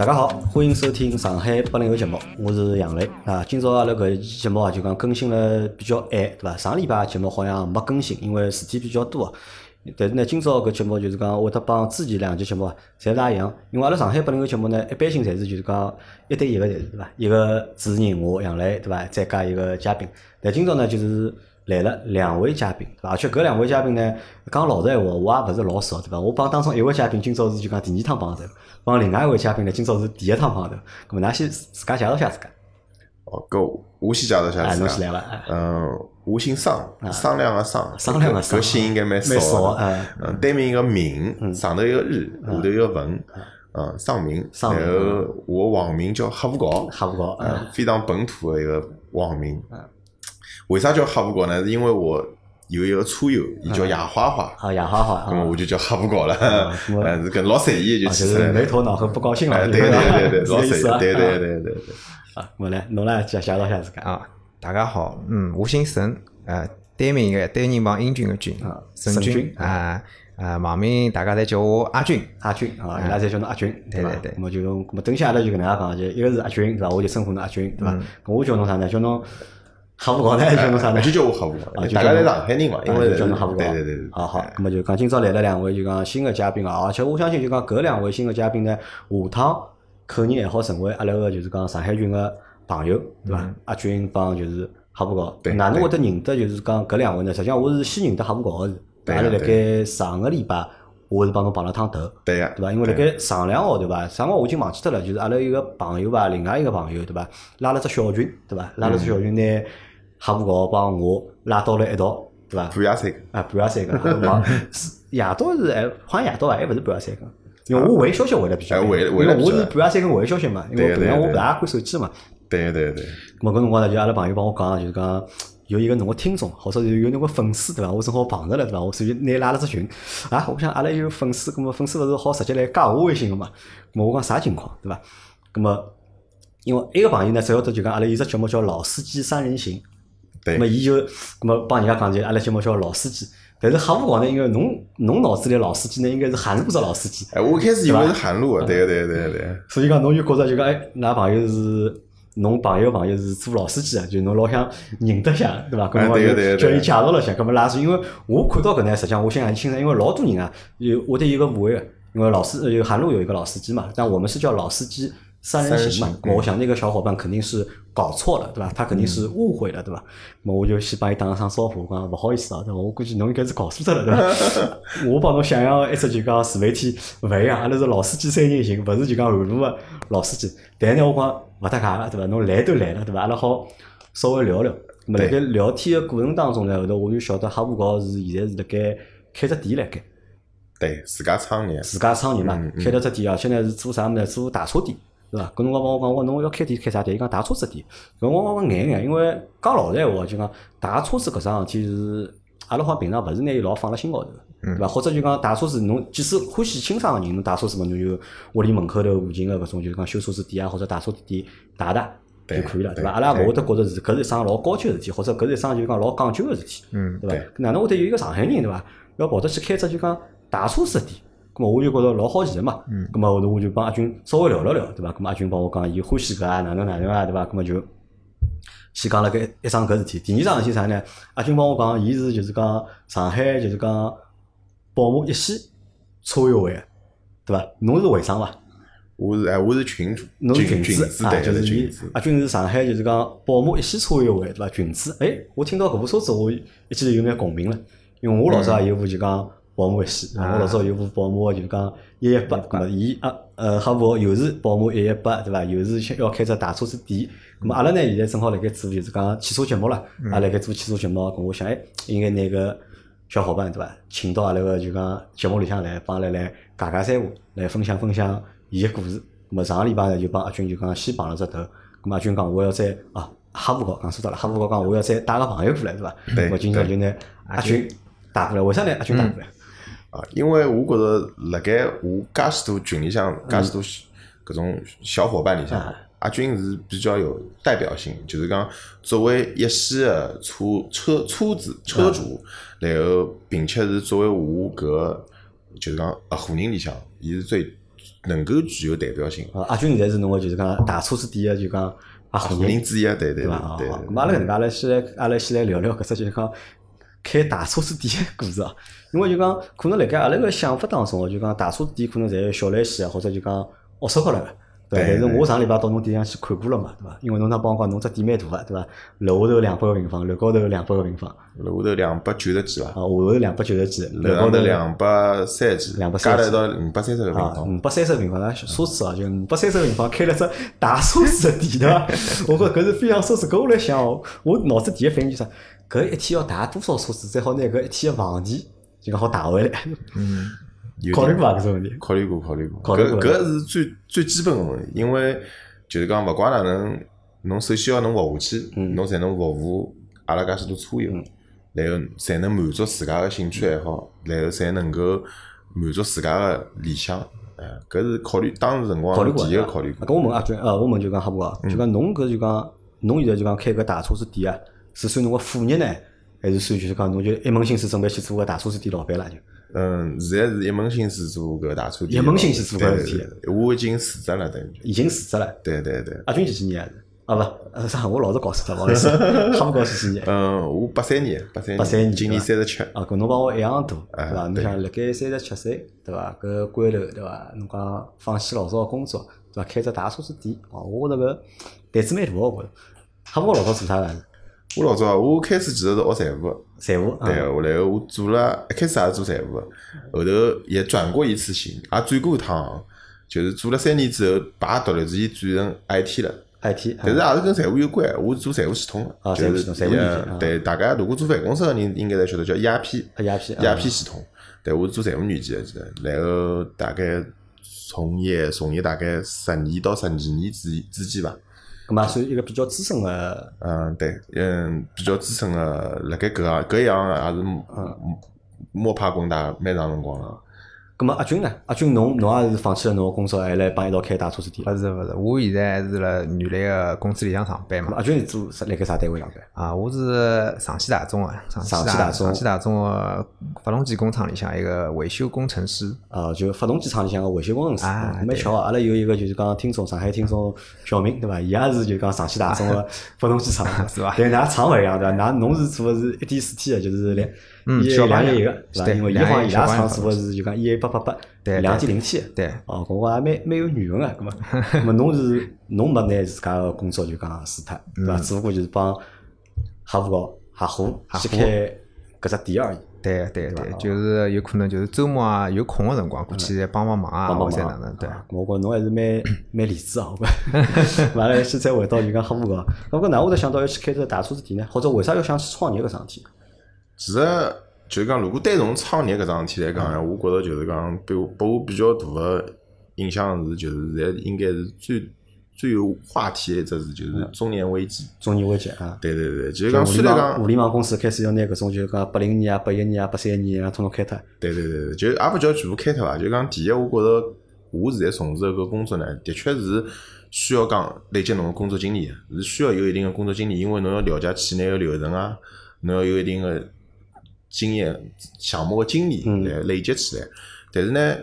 大家好，欢迎收听上海八零后节目，我是杨磊啊。今朝阿拉搿一期节目啊，就讲更新了比较晚，对伐？上礼拜节目好像没更新，因为事体比较多。但是呢，今朝搿节目就是讲，会得帮之前两期节目啊侪勿一样，因为阿拉上海八零后节目呢，一般性侪是就是讲一对一个侪是，对伐？一个主持人我杨磊，对伐？再加一个嘉宾。但今朝呢，就是来了两位嘉宾，对伐？而且搿两位嘉宾呢，讲老实闲话，我也勿是老熟，对伐？我帮当中一位嘉宾今朝是就讲第二趟碰头。帮另外一位嘉宾呢，今朝是第一趟碰头，咁么，㑚先自家介绍下自家。哦，搿我先介绍下自家。嗯，我姓商，商量个商，商量个商，搿姓应该蛮少。嗯，对面一个名，上头一个日，下头一个文，嗯，商名。然后我网名叫黑五角，黑五角，嗯，非常本土的一个网名。为啥叫黑五角呢？是因为我。有一个车友，伊叫亚花花，啊，亚花花，那么我就叫哈布搞了，嗯，是跟老随意就起来了，没头脑和不高兴了，对对对对，老三，对对 对对对，啊，我来，侬来介介绍下自家啊，大家好，嗯，我姓沈，呃，单名一个单人旁英俊的俊，沈俊啊啊，网名大家侪叫我阿俊，阿俊啊，伊拉侪叫侬阿俊，对对对，那么就，那么等下阿拉就跟大家讲，就一个是阿俊，对伐？我就称呼侬阿俊，对伐？我叫侬啥呢？叫侬。哈不高呢，叫侬啥呢？就叫我哈不高。大家在上海人嘛，因为叫侬哈不高。对对对对。好好，那么就讲今朝来了两位，就讲新的嘉宾啊，而且我相信就讲搿两位新的嘉宾呢，下趟肯定还好成为阿拉个就是讲上海群个朋友，对伐？阿军帮就是哈不高。哪能会得认得就是讲搿两位呢？实际上我是先认得哈不高个是。阿拉辣盖上个礼拜，我是帮侬碰了趟头。对个。对伐？因为辣盖上两号对伐？上号我已经忘记脱了，就是阿拉一个朋友吧，另外一个朋友对伐？拉了只小群对伐？拉了只小群呢。哈布搞帮我拉到了一道，对伐？半夜三更啊，半夜三更，忙是夜到是哎，好像夜到还勿是半夜三更，因为我回消息回来比较晚，因为我是半夜三更回消息嘛，因为平常我勿大看手机嘛。对对对。咾搿辰光呢，就阿拉朋友帮我讲，就是讲有一个侬个听众，或者有有侬个粉丝，对伐？我正好碰着了，对伐？我所以拿拉了只群啊，我想阿拉有粉丝，咾么粉丝勿是好直接来加我微信个嘛？咾我讲啥情况，对伐？咾么因为一个朋友呢，主要得就讲阿拉有只节目叫《老司机三人行》。那么，伊就，那么帮人家讲就，阿拉节目叫老司机。但是哈勿讲呢，因为侬侬脑子里老司机呢，应该是韩路的老司机。哎，我开始以为是韩路，对对对对。所以讲，侬就觉着就讲，哎，㑚朋友是侬朋友朋友是做老司机啊，就侬老想认得下，对伐？搿么就叫伊介绍了下，搿么拉是因为我看到搿呢，实际上我现在很清楚，因为老多人啊，有我得有个误会，因为老司有韩路有一个老司机嘛，但我们是叫老司机。三人行嘛，我想那个小伙伴肯定是搞错了，对吧？他肯定是误会了，对吧？那我就先帮伊打声招呼，讲不好意思啊？我估计侬应该是搞错了，对吧？我帮侬想象一只就讲自媒体勿一样，阿拉是老司机三人行，勿是就讲韩路个老司机。但是呢，我讲勿搭界对吧？侬来都来了，对吧？阿拉好稍微聊聊。么辣盖聊天个过程当中呢，后头我就晓得哈布高是现在是辣盖开只店辣盖。对，自家创业。自家创业嘛，开了只店，而且呢是做啥物事？做大车店。是伐？搿辰光帮我讲，我侬要开店开啥店？伊讲打车子店。搿我我眼眼，因为讲老实闲话，就讲打车子搿桩事体是阿拉好像平常勿是拿伊老放辣心高头，对伐？或者就讲打车子，侬即使欢喜清爽个人，侬打车子嘛，侬就屋里门口头附近个搿种，就是讲修车子店啊，或者打车店打打就可以了，对伐？阿拉勿会得觉着是搿是一桩老高级个事体，或者搿是一桩就讲老讲究个事体，对伐？哪能会得有一个上海人，对伐？要跑得去开只就讲打车子店？咁我就觉着老好奇个嘛，咁么后头我就帮阿军稍微聊了聊，对伐？咁阿军帮我讲，伊欢喜搿啊，哪能哪能啊，对伐？咁么就先讲了搿一桩搿事体。第二桩事体啥呢？阿军帮我讲，伊是就是讲上海就是讲宝马一系车友会，对伐？侬是会长伐？我是哎，我是群主，侬是群主啊，就是伊阿军是上海就是讲宝马一系车友会，对伐？群主，哎，我听到搿部车子，我一记头有眼共鸣了，因为我老早也有部就讲。宝马一系，我老早有部宝马，就讲一一八，咁么伊啊，呃，哈弗又是宝马一一八，对伐？又是要开只大车子店，咁么阿拉呢现在正好辣盖做就是讲汽车节目啦，也辣盖做汽车节目，咁我想，哎，应该拿个小伙伴对伐，请到阿拉个就讲节目里向来，帮阿拉来讲讲三胡，来分享分享伊个故事。咁么上个礼拜呢就帮阿军就讲先碰了只头，咁阿军讲我要再啊，哈弗高讲说到了，哈弗高讲我要再带个朋友过来，对伐？我今朝就拿阿军带过来，为啥呢？阿军带过来？啊，因为我觉着辣盖我介许多群里向，介许多搿种小伙伴里向，阿军是比较有代表性，就是讲作为一线的车车车子车主，然后并且是作为我搿就是讲合伙人里向，伊是最能够具有代表性。啊，阿军现在是侬个就是讲大车子店个就讲合伙人人之一，对对对对。好咁阿拉搿能介，阿拉先来，阿拉先来聊聊搿只就是讲开大车子店个故事啊。因为就讲可能辣盖阿拉个想法当中哦，就讲大车子店可能侪小来西啊，或者就讲龌龊高了个。对伐，但是我上礼拜到侬店里向去看过了嘛，对伐？因为侬那帮我讲，侬只店蛮大个，对伐？楼下头两百个平方，楼高头两百个平方，楼下头两百九十几伐啊，，下头两百九十几，楼高头两百三十几，两百加了一道五百三十个平啊，方。五百三十个平方，那奢侈啊，就五百三十个平方开了只大奢侈的店，对伐？我觉着搿是非常奢侈。搿我来想哦，我脑子第一反应就是，搿一天要打多少车子，才好拿搿一天个房钿就讲好打回来？有考虑过搿种问题？考虑过，考虑过。搿搿是最最基本个问题，因为就是讲勿管哪能，侬首先要能活下去，嗯侬才能服务阿拉介许多车友，然后才能满足自家个兴趣爱好，然后才能够满足自家个理想。哎，搿是考虑当时辰光考虑过第一个啊考虑过。搿我问阿军，呃，我问就讲哈布啊，就讲侬搿就讲，侬现在就讲开搿大车子店啊，是算侬个副业呢，还是算就是讲侬就一门心思准备去做个大车子店老板了就？嗯，现在是一门心思做搿大车店，一门心思做搿事体我已经辞职了，等于。已经辞职了。对对对。阿军几几年啊？啊不，呃啥？我老是搞错了，不好意思，哈布搞几几年？嗯，我八三年，八三八三年今年三十七。啊，搿侬帮我一样大，哎对伐？侬对想辣盖三十七岁，对伐？搿关头，对伐？侬讲放弃老早个工作，对伐？开只大车子店，哦，我觉着搿胆子蛮大个，我觉着。哈布老早做啥个？我老早啊，我开始其实是学财务。的，财务啊，对，后来我做了，一开始也是做财务。的，后头也转过一次型，也转过一趟行，就是做了三年之后，把独立自己转成 IT 了。IT，但是也是跟财务有关，我是做财务系统。的，啊就是财务系统对，大家如果做办公室的人应该侪晓得叫 ERP。ERP 啊。ERP 系统，对我是做财务软件的，记得，然后大概从业从业大概十年到十二年之之间吧。咁嘛算一个比较资深的，嗯，对，嗯，比较资深的，辣盖搿啊搿一行也是摸摸爬滚打蛮长辰光了。咁么阿军呢？阿军侬侬也是放弃了侬个工作，还来帮一道开大车子店。勿是勿是，我现在是辣原来个公司里向上班嘛。阿军是做啥辣盖啥单位上班？啊，我是上汽大众啊，上汽大众上汽大众个发动机工厂里向一个维修工程师。啊，就发动机厂里向个维修工程师，啊对蛮巧啊！阿拉有一个就是讲听众，上海听众小明对伐？伊也是就讲上汽大众个发动机厂 是伐但㑚厂勿一样对伐？㑚侬是做个是一点四 T 个，就是两嗯 E 小排量两一个是伐？对因为伊两好像伊拉厂小排量做个是就讲 E A 八八八对两点零 T 对哦，搿我也蛮蛮有缘分个，搿么，搿么侬是侬没拿自家个工作就讲辞脱对伐？只不过就是帮客户搞合伙去开搿只店而已。对对对就是有可能就是周末啊有空个辰光过去再帮帮忙啊，或者忙哪能对。啊我觉侬还是蛮 蛮理智啊，我觉。完了，现在回到就讲客户讲，我讲哪会得想到要去开只大车子店呢？或者为啥要想去创业搿桩事体？其实就是讲，如果单从创业搿桩事体来讲，我觉着就是讲，对我拨我比较大个影响是，就是现在应该是最最有话题的一只是，就是中年危机。中年危机啊！对对对，就是就讲，虽然互联网互，联网公司开始要拿搿种就是讲八零年啊、八一年啊、八三年啊，统统开脱。对对对对，就也勿叫全部开脱伐，就讲第一，我觉着我现在从事的搿工作呢，的确是需要讲累积侬个工作经历的，是需要有一定个工作经验，因为侬要了解企业个流程啊，侬要有一定的经验、项目个经历嗯来累积起来。但是呢，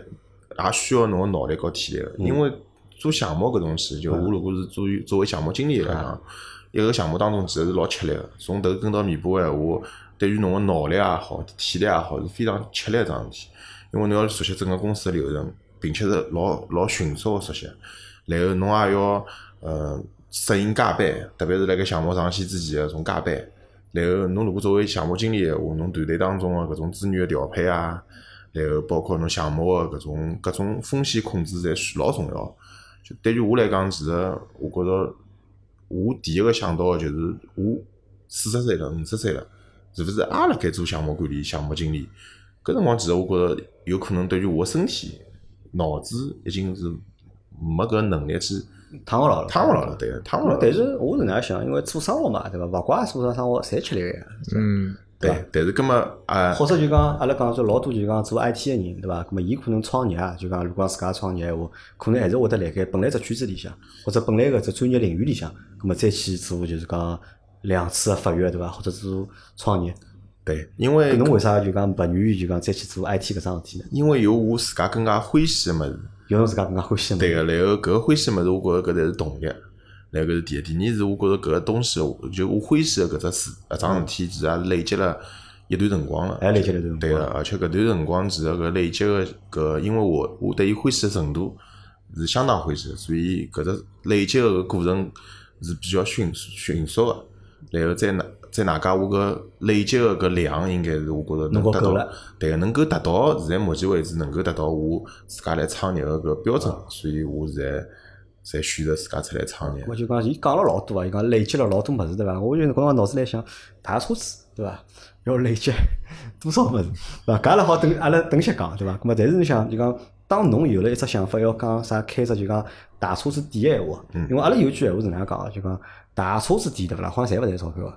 也需要侬个脑力和体力因为做项目搿东西，就我如果是作为作为项目经理来啊讲，一个项目当中其实是老吃力个，从头跟到尾巴个闲话，对于侬个脑力也好、体力也好，是非常吃力一桩事体。因为侬要熟悉整个公司个流程，并且是老老迅速个熟悉，然后侬也要呃适应加班，特别是辣盖项目上线之前个从加班。然后侬如果作为项目经理个话，侬团队当中个搿种资源个调配啊，然后包括侬项目个搿种各种风险控制，侪是老重要。就对于我来讲，其实我觉着我第一个想到个就是我四十岁了、五十岁了，是勿是也辣盖做项目管理、项目经理？搿辰光其实我觉着有可能对于我个身体、脑子已经是没搿能力去躺勿牢了，趟勿牢了，对，趟勿牢了。但是我是哪想，因为做生活嘛，对伐？勿怪做啥生活，侪吃力个呀。嗯，对，但是葛么啊，或者就讲，阿拉讲说老多就讲做 IT 个人，对伐？咁么伊可能创业啊，就讲如果讲自家创业闲话，可能还是会得辣盖本来只圈子里向，或者本来个只专业领域里向，咁么再去做就是讲两次个发育，对伐？或者做创业。对，因为搿侬为啥就讲勿愿意就讲再去做 IT 搿桩事体呢？因为有我自家更加欢喜个物事，有侬自家更加欢喜。对个，然后搿个欢喜个物事，我觉着搿才是动力。然后搿是第一，第二是我觉着搿个东西，就我欢喜个搿只事，搿桩事体其实也累积了一段辰光了。还累积了一段辰光对个，而且搿段辰光其实搿累积个搿，因为我我对伊欢喜个程度是相当欢喜的，所以搿只累积个过程是比较迅迅速个。然后再哪再哪加我搿累积个搿量，应该是我觉着能达到能够够了，对个，能够达到现在目前为止能够达到我自家来创业个搿标准，所以我现在才选择自家出来创业。我就讲，伊讲了老多啊，伊讲累积了老多物事，对伐？我就辰光脑子来想，大车子，对伐？要累积多少物事，对伐？搿阿拉好等阿拉等歇讲，对伐？咾么，但是侬想，就讲当侬有了一只想法，要讲啥开只就讲大车子店个闲话，因为阿拉有句闲话是哪能讲个？就讲大车子店对勿啦？好像侪勿赚钞票个。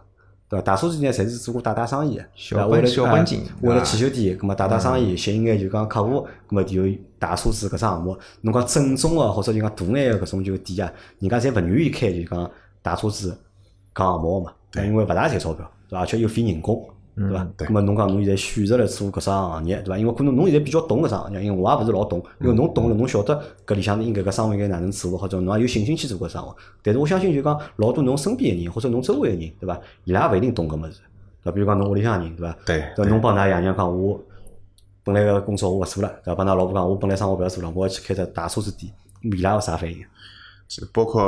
对伐？大车子店呢，侪是做过打打生意个，小了本小本经啊为了啊汽修店，咁么打打生意，吸引眼就讲客户，咁么就有大车子搿只项目。侬讲正宗个或者就讲大眼个搿种就店啊，人家侪勿愿意开就讲大车子搿项目个嘛，因为勿大赚钞票，对伐？而且又费人工。对伐？咁么侬讲侬现在选择了做搿只行业，对伐？因为可能侬现在比较懂搿只行业，因为我也勿是老懂，因为侬懂了，侬晓得搿里向应该搿生活应该哪能做，或者侬也有信心去做搿生活。但是我相信就讲老多侬身边个人或者侬周围个人，对伐？伊拉也勿一定懂搿物事。对？比如讲侬屋里向人，对伐？对对，侬帮㑚爷娘讲，我本来个工作我勿做了，对伐？帮㑚老婆讲，我本来生活勿要做了，我要去开只大车子店，伊拉有啥反应？是包括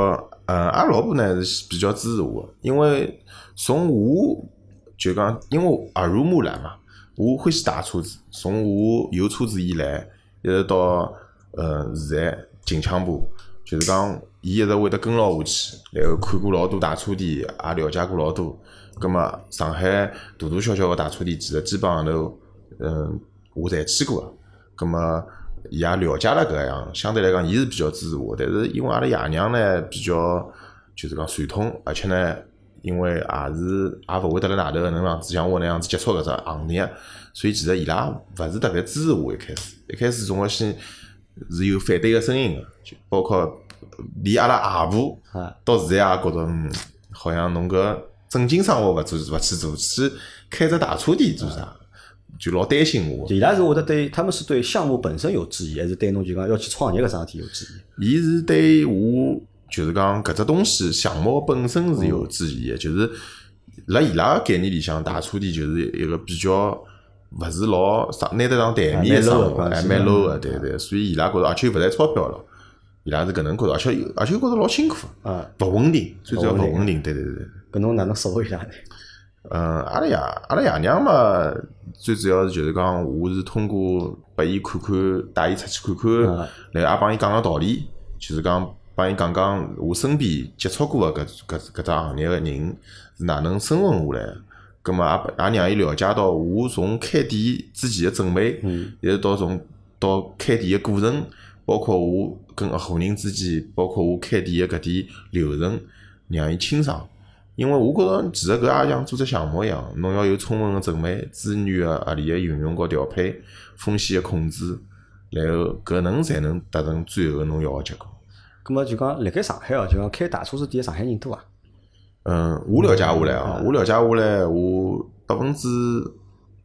呃，阿拉老婆呢是比较支持我的，因为从我就讲，因为耳濡目染嘛，我欢喜大车子，从我有车子以来，一直到呃现在近腔部，就是讲伊一直会得跟牢下去，然后看过老多大车店，也了解过老多。葛么上海大大小小个大车店，其实基本上头，嗯，我侪去过个。葛么伊也了解了搿样，相对来讲，伊是比较支持我。但是因为阿拉爷娘呢比较就是讲传统，而且呢，因为也是也勿会得辣外头能样子像我那样子接触搿只行业，所以其实伊拉勿是特别支持我一开始。一开始总归先是有反对个声音个，就包括连阿拉阿婆到现在也觉着，嗯，好像侬搿正经生活勿做勿去做，去开只大车店做啥？就老担心我。伊拉是会得对，他们是对项目本身有质疑，还是对侬就讲要去创业搿桩事体有质疑？伊是对我就是讲搿只东西项目本身是有质疑的，就是辣伊拉个概念里向，大车店就是一个比较勿是老上拿得上台面个生活，还蛮 low 个，对对，所以伊拉觉着，而且又勿赚钞票了，伊拉是搿能觉着，而且而且觉着老辛苦，啊，勿稳定，最主要勿稳定对对对对。搿侬哪能说服伊拉呢？嗯，阿拉爷阿拉爷娘嘛，最主要是就是讲，我是通过拨伊看看，带伊出去看看，啊然后也帮伊讲讲道理，就是讲帮伊讲讲我身边接触过个搿搿搿只行业个人是哪能生存下来的。葛末也也让伊了解到我从开店之前个准备，一直到从到开店个过程，包括我跟合伙人之间，包括我开店个搿点流程，让伊清爽。因为我觉着其实搿也像做只项目一样，侬要有充分个准备、资源个合理个运用和调配、风险个控制，然后搿能才能达成最后侬要个结果。葛么就讲辣盖上海哦，就讲开大车子店个上海人多啊。嗯，我了解下来哦，我了解下来，我百分之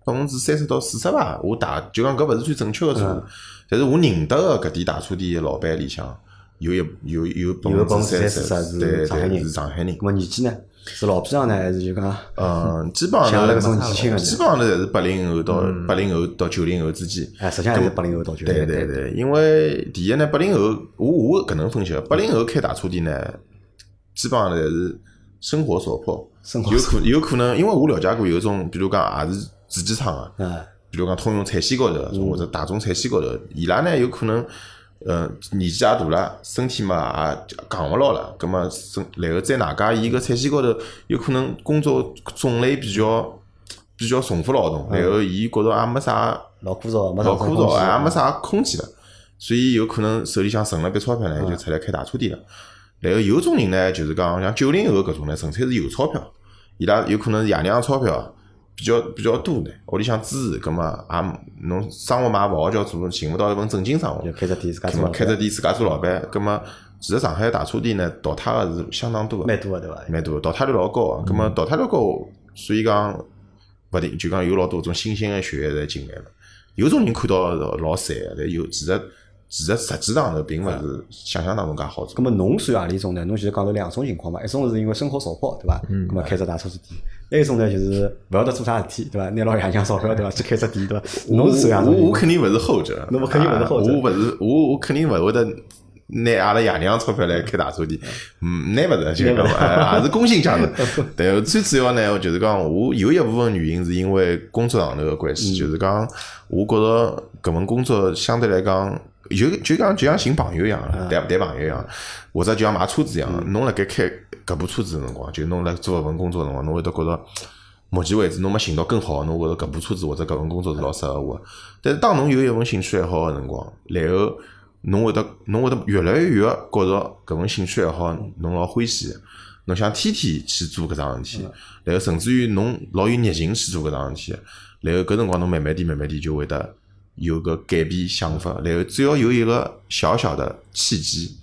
百分之三十到四十吧，我大就讲搿勿是最准确个数，但是我认得个搿点大车店个老板里向有一有有百分之三30%是对上海人对是上海人葛。么年纪呢？是老批长呢，还是就讲嗯，基本上像阿拉搿种年轻人基本上呢侪是八零后到八零后到九零后之间。哎，实际上还是八零后到九零后。对对对，因为第一呢，八零后，我我搿能分析，八零后开大车店呢，基本上侪是生活所迫，生活有可有可能，因为我了解过有种，比如讲也是自己厂个，啊，比如讲通用彩线高头，或者大众彩线高头，伊拉呢有可能，呃，年纪也大了，身体嘛也扛勿牢了，葛么身然后再哪加伊个彩线高头有可能工作种类比较比较重复劳动，然后伊觉着也没啥老枯燥，没老枯燥，也没啥空间了，所以有可能手里向存了笔钞票呢，就出来开大车店了。然后有种人呢，就是讲像九零后搿种呢，纯粹是有钞票，伊拉有可能是爷娘钞票比较比较多呢，屋里向支持，葛么也侬生活嘛也勿好叫做，寻勿到一份正经生活就，开只店自家做开只店自家做老板，葛么其实上海大车店呢，淘汰个是相当多个。蛮多个对伐？蛮多，淘汰率老高个。咁么淘汰率高，所以讲勿定就讲有老多种新鲜个血液侪进来了。有种人看到老散个，但有其实其实实际上头并勿是想象当中介好做咁。么侬算何里种呢？侬其实讲到两种情况嘛，一种是因为生活所迫，对伐？咁么开只大车子店，另一种呢就是勿晓得做啥事体，对伐？拿老爷娘钞票，对伐？去开只店，对伐？侬是算何种情况？我我肯定勿是后者，侬肯定勿是后者啊我勿是我我肯定勿会得拿阿拉爷娘钞票来开大车店，嗯，拿勿着，就是讲，哎也是工薪阶层。但最主要呢，就是讲我有一部分原因是因为工作上头个关系，就是讲我觉着搿份工作相对来讲。就就讲就像寻朋友一样了，谈谈朋友一样，或者就像买车子一样。侬辣盖开搿部车子个辰光，就侬辣做搿份工作个辰光，侬会得觉着目前为止侬没寻到更好的，侬觉着搿部车子或者搿份工作是老适合我的。但是当侬有一份兴趣爱好个辰光，然后侬会得侬会得越来越觉着搿份兴趣爱好侬老欢喜的，侬想天天去做搿桩事体，然后甚至于侬老有热情去做搿桩事体，然后搿辰光侬慢慢点慢慢点就会得有个改变想法，然后只要有一个小小的契机，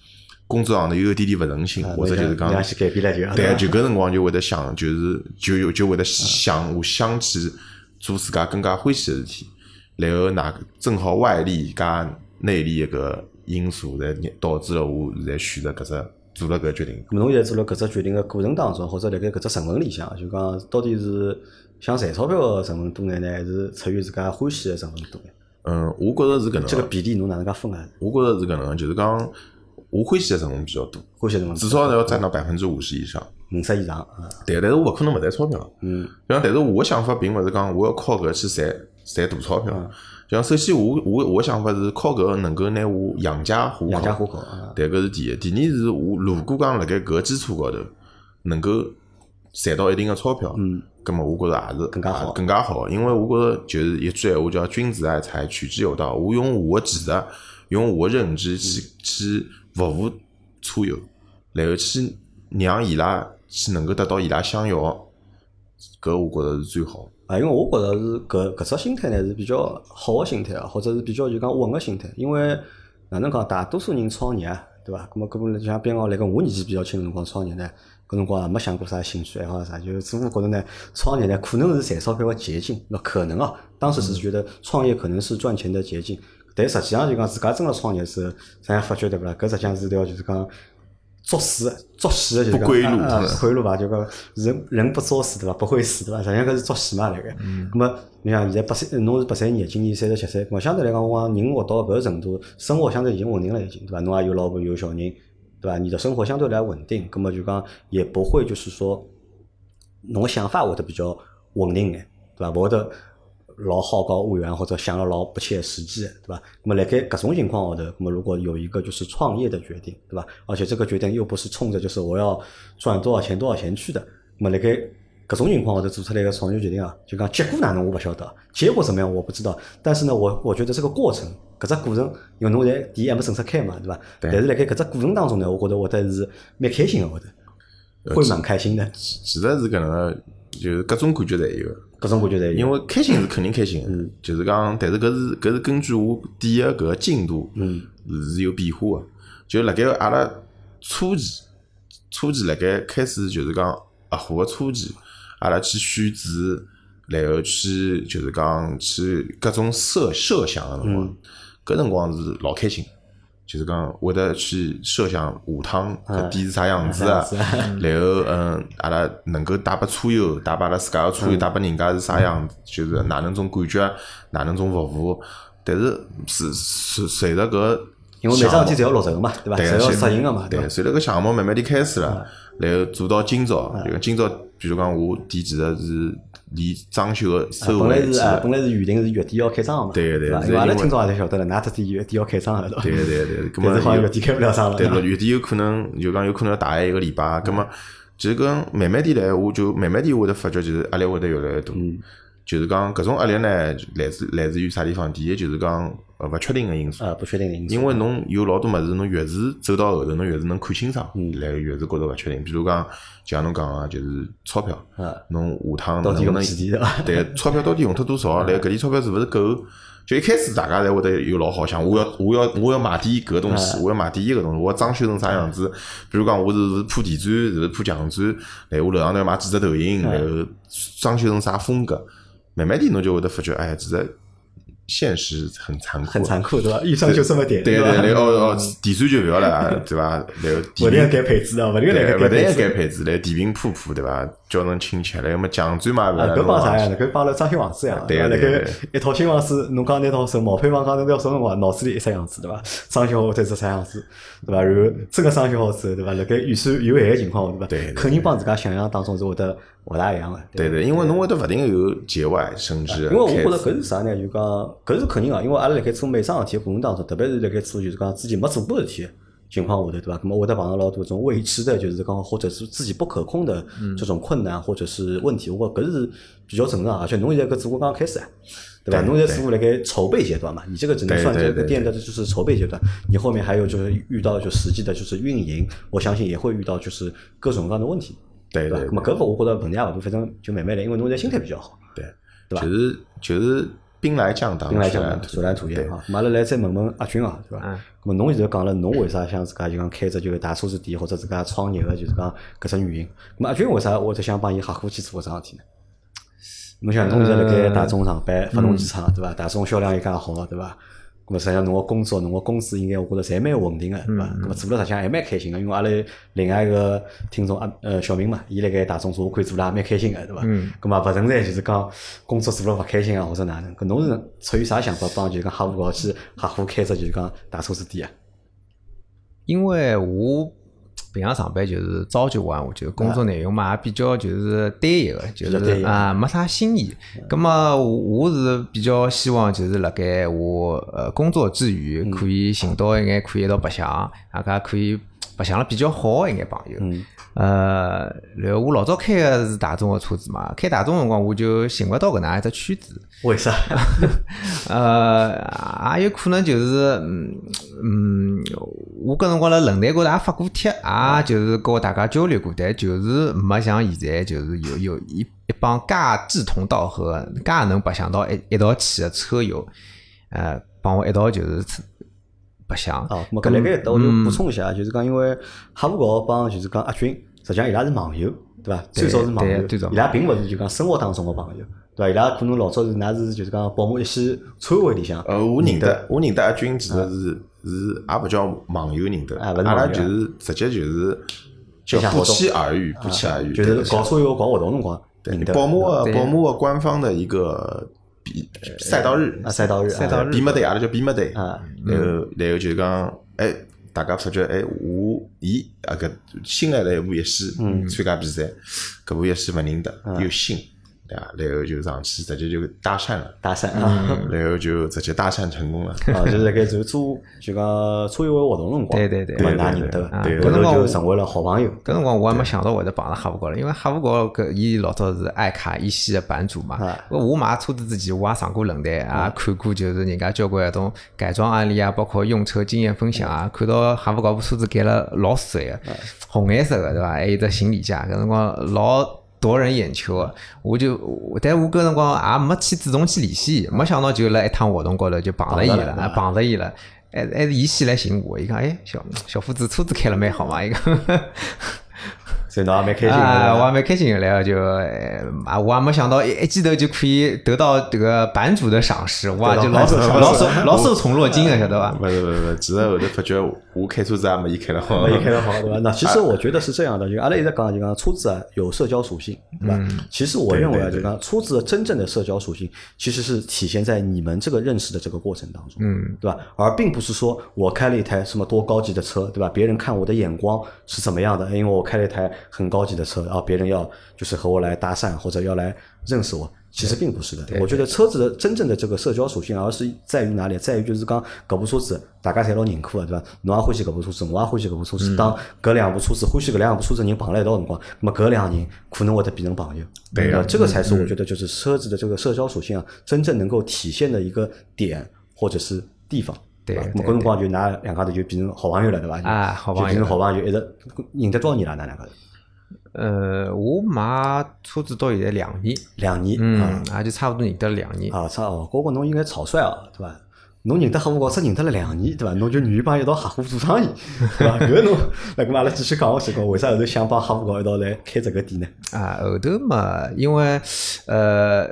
工作上头有一点点勿顺心，或者就是讲对，伐就搿辰光就会得想，就是就有就会得想，我想去做自家更加欢喜个事体，然后哪正好外力加内力一个因素，才导致了我现在选择搿只做了搿决定。咁侬现在做了搿只决定个过程当中，或者辣盖搿只成分里向，就讲到底是想赚钞票个成分多眼呢，还是出于自家欢喜个成分多眼？嗯，我觉着是搿能这个个，比例侬哪能介分啊？我觉着是搿能个，就是讲我欢喜个成分比较多，欢喜成分至少要占到百分之五十以上。五十以上啊？对，但是我勿可能勿赚钞票。嗯，像但是我个想法并勿是讲我要靠搿去赚赚大钞票。像首先我我我个想法是靠搿能够拿我养家糊口。养家糊口啊？对，搿是第一。第二是我如果讲辣盖搿个基础高头能够赚到一定个钞票，嗯，葛么我觉着也是更加好也更加好。因为我觉着就是一句闲话叫“君子爱财，取之有道”。我用我的技术，用我的认知去去服务车友，然后去让伊拉去能够得到伊拉想要的，搿我觉着是最好。啊，因为我觉着是搿搿只心态呢是比较好个心态啊，或者是比较就讲稳个心态。因为哪能讲，大多数人创业啊，对伐？咁么搿么就像边个来讲，我年纪比较轻个辰光创业呢，搿辰光也没想过啥兴趣爱好啥，就只不过觉着呢，创业呢可能是赚钞票个捷径，那可能啊，当时只是觉得创业可能是赚钱的捷径，但实际上就讲自家真个创业是，咱也发觉对勿啦？搿实际上是条就是讲。作死，作死的就是归路不归路吧，就讲人人不作死对伐？不会死对伐？实际上搿是作死嘛辣盖。嗯咁么你像现在八三，侬是八三年，今年三十七岁，咁么相对来讲，我讲人活到搿个程度，生活相对已经稳定了，已经对伐？侬也有老婆有小人，对吧？你的生活相对来稳定，那么就讲也不会就是说，侬想法会得比较稳定眼，对伐？勿会得老好高骛远或者想了老不切实际，对吧？那么辣盖搿种情况下头，那么如果有一个就是创业的决定，对吧？而且这个决定又不是冲着就是我要赚多少钱多少钱去的，那么辣盖搿种情况下头做出来一个创业决定啊，就讲结果哪能我不晓得，结果怎么样我不知道，但是呢，我我觉得这个过程，搿只过程，因为侬在店还没正式开嘛，对伐？但是辣盖搿只过程当中呢，我觉得会得是蛮开心的，会得会蛮开心的，其实是搿能个，就是各种感觉侪有。各种感觉侪有。因为开心是肯定开心嗯，就是讲，但是搿是搿是根据我点个搿个进度，嗯，是有变化个。就辣盖阿拉初期，初期辣盖开始就是讲合伙个初期，阿拉去选址，然后去就是讲去各种设设想个辰光，搿辰光是老开心的。就是讲会得去设想下趟搿店是啥样子啊，然后嗯，阿拉能够带拨车友，带拨阿拉自家个车友，带拨人家是啥样子，就是哪能种感觉，哪能种服务。但是是随随着搿因为每桩事体侪要落实个嘛，对伐？侪要现实行个嘛，对伐，？随着搿项目慢慢地开始了，然后做到今朝，就今朝，比如讲我店其实是离装修个收本来是啊，本来是预定是月底要开张个嘛，对对伐？是因为因为阿拉听众也才晓得了，㑚特地月底要开张了，对伐？对对对，葛 但是好像月底开不了张了，对了，月底有可能就讲有可能要大一个礼拜，葛么其实跟慢慢点来，我就慢慢点会得发觉，就是压力会得越来越多。就是讲搿种压力呢，来自来自于啥地方？第一就是讲呃勿确定个因素，呃，不确定的因素，因为侬有老多物事，侬越是走到后头，侬越是能看清爽，然后越是觉着勿确定。比如讲，就像侬讲个，就是钞票啊，侬下趟到底能不能几钿对伐？对，钞票到底用脱多少？然后搿点钞票是勿是够？就一开始大家侪会得有老好想，我要我要我要买点搿个东西，我要买点伊个东西，我要装修成啥样子？比如讲，我是是铺地砖，是是铺墙砖，然后我楼上头要买几只投影，然后装修成啥风格？慢慢点侬就会得发觉，哎，其实现实很残酷，很残酷，对伐？预算就这么点，对伐？对，然后哦，地砖就不要了，对伐？然后地勿停平改配置啊，勿停对，来勿停改配置。改配置，来地平铺铺，对伐？叫侬亲切，来么墙砖嘛，搿帮啥样弄的？搿帮了装修房子一样，伐？辣对对一套新房子，侬讲拿到手毛坯房讲侬要什么辰光，脑子里一只样子，对伐？装修好后头是啥样子，对伐？然后真个装修好之后，对伐？辣盖预算有限个情况下，对伐？对对肯定帮自家想象当中是会得勿大一样个。对对，因为侬会得勿停个有节外生枝，因为我觉着搿是啥呢？就讲搿是肯定个，因为阿拉辣盖做每桩事体个过程当中，特别是辣盖做就是讲自己没做过事体个情况下头，对伐？咾么会得碰到老多种未知的，就是讲或者是自己不可控的这种困难或者是问题，我觉搿是比较正常，而且侬现在搿只不过刚刚开始啊。对吧？侬现在似乎辣盖筹备阶段嘛，你这个只能算这个店的就是筹备阶段，你后面还有就是遇到就实际的就是运营，我相信也会遇到就是各种各样的问题，吧？对对那么搿个我觉着问题也勿大，反正就慢慢来，因为侬现在心态比较好。对，对吧就是就是兵来将挡，兵来将挡，水来土掩对啊。咁阿拉来再问问阿军啊，对伐？嗯咁么侬现在讲了，侬为啥想自家就讲开只就是大车子店或者自家创业个，就是讲搿只原因？咁么阿军为啥会得想帮伊合伙去做搿桩事体呢？侬想侬现在辣盖大众上班，发动机厂对伐？大众销量也介好，对伐？咁么实际上侬个工作，侬个工资应该我觉着侪蛮稳定个，对伐？咁么做了实际上还蛮开心个，因为阿拉另外一个听众阿呃小明嘛，伊辣盖大众做，我看做了也蛮开心个，对伐？嗯咁么勿存在就是讲工作做了勿开心啊，或者哪能？搿侬是出于啥想法帮就是讲哈佛高去合伙开只就是讲大车子店啊？因为我平常上班就是朝九晚五，就是工作内容嘛也比较就是单一个，就是啊没啥新意。咁么我我是比较希望就是辣盖我呃工作之余可以寻到一眼可以一道白相，大家可以白相了比较好个一眼朋友。嗯呃，然后我老早开个是大众个车子嘛，开大众辰光我就寻勿到搿能样一只圈子。为啥？呃，也有可能就是，嗯嗯，我搿辰光辣论坛高头也发过帖，也就是跟大家交流过，但就是没像现在就是有有一一帮介志同道合、介能白相到一一道去个车友，呃，帮我一道就是白相。哦，咁么搿辣盖搿搭我就补充一下，就是讲因为哈佛高帮就是讲阿军，实际上伊拉是网友，对伐？最早是网友，最早伊拉并勿是就讲生活当中个朋友，对伐？伊拉可能老早是㑚是就是讲宝马一些车会里向，呃，我认得，我认得阿军其实是是也勿叫网友认得，啊勿是阿拉就是直接就是叫不期而遇，不期而遇，就是对搞车友搞活动辰光认得。宝马对宝马官方的一个比赛道日。啊，赛道日，赛道日。比么队，阿拉叫比么队，啊，然后然后就是讲，哎，大家发觉，哎，我伊啊搿新来了一部一戏参加比赛，搿部一戏勿认得，又新，对伐？然后就上去直接就搭讪了，搭讪啊，然后就直接搭讪成功了。啊，就是辣盖做做就讲车友会活动辰光，对对对对对㑚认得啊个，对搿辰光就成为了好朋友。搿辰光我还没想到会得碰着哈弗高了，因为哈弗高搿伊老早是爱卡一系的版主嘛我买车子之前，我也上过论坛，也看过就是人家交关搿种改装案例啊，包括用车经验分享啊，看到哈弗高部车子改了老帅个，红颜色个对伐？还有只行李架，搿辰光老。夺人眼球。个，我就，但我搿辰光也没去主动去联系伊，没想到就辣一趟活动高头就碰着伊了，碰着伊了，还还是伊先来寻我，伊讲，哎，小小伙子车子开了蛮好嘛，伊讲。所以侬也蛮开心的啊，我还蛮开心的，然后就呃啊，我还没想到一一记头就可以得到这个版主的赏识，哇，就老受老受老受宠若惊啊，晓得伐？勿是勿是，其实后头发觉我开车子也没伊开了好。没开得好，对吧？那其实我觉得是这样的，就阿拉一直讲就讲车子啊有社交属性，对吧？其实我认为啊，就讲车子的真正的社交属性，其实是体现在你们这个认识的这个过程当中，嗯，对吧？而并不是说我开了一台什么多高级的车，对吧？别人看我的眼光是怎么样的？因为我开了一台很高级的车，然后，别人要就是和我来搭讪或者要来认识我。其实并不是的，我觉得车子的真正的这个社交属性，而是在于哪里？在于就是讲搿部车子大家侪老认可的，对伐？侬也欢喜搿部车子，我也欢喜搿部车子。当搿两部车子欢喜搿两部车子人碰辣一道辰光，那么搿两人可能会得变成朋友。对呀呃这个才是我觉得就是车子的这个社交属性啊，真正能够体现的一个点或者是地方。对搿辰光就㑚两家头就变成好朋友了，对伐？啊好朋友就变成好朋友，一直认得多少年了？㑚两家头？呃，我买车子到现在两年，两年。嗯啊，也就差勿多认得两年。啊，差哦，哥哥侬应该草率哦，对伐？侬认得合伙搞，只认得了两年，对伐？侬就愿意帮一道合伙做生意，对伐？搿侬，那搿么阿拉继续讲下去，讲为啥后头想帮合伙搞一道来开这个店呢？啊，后头嘛，因为呃，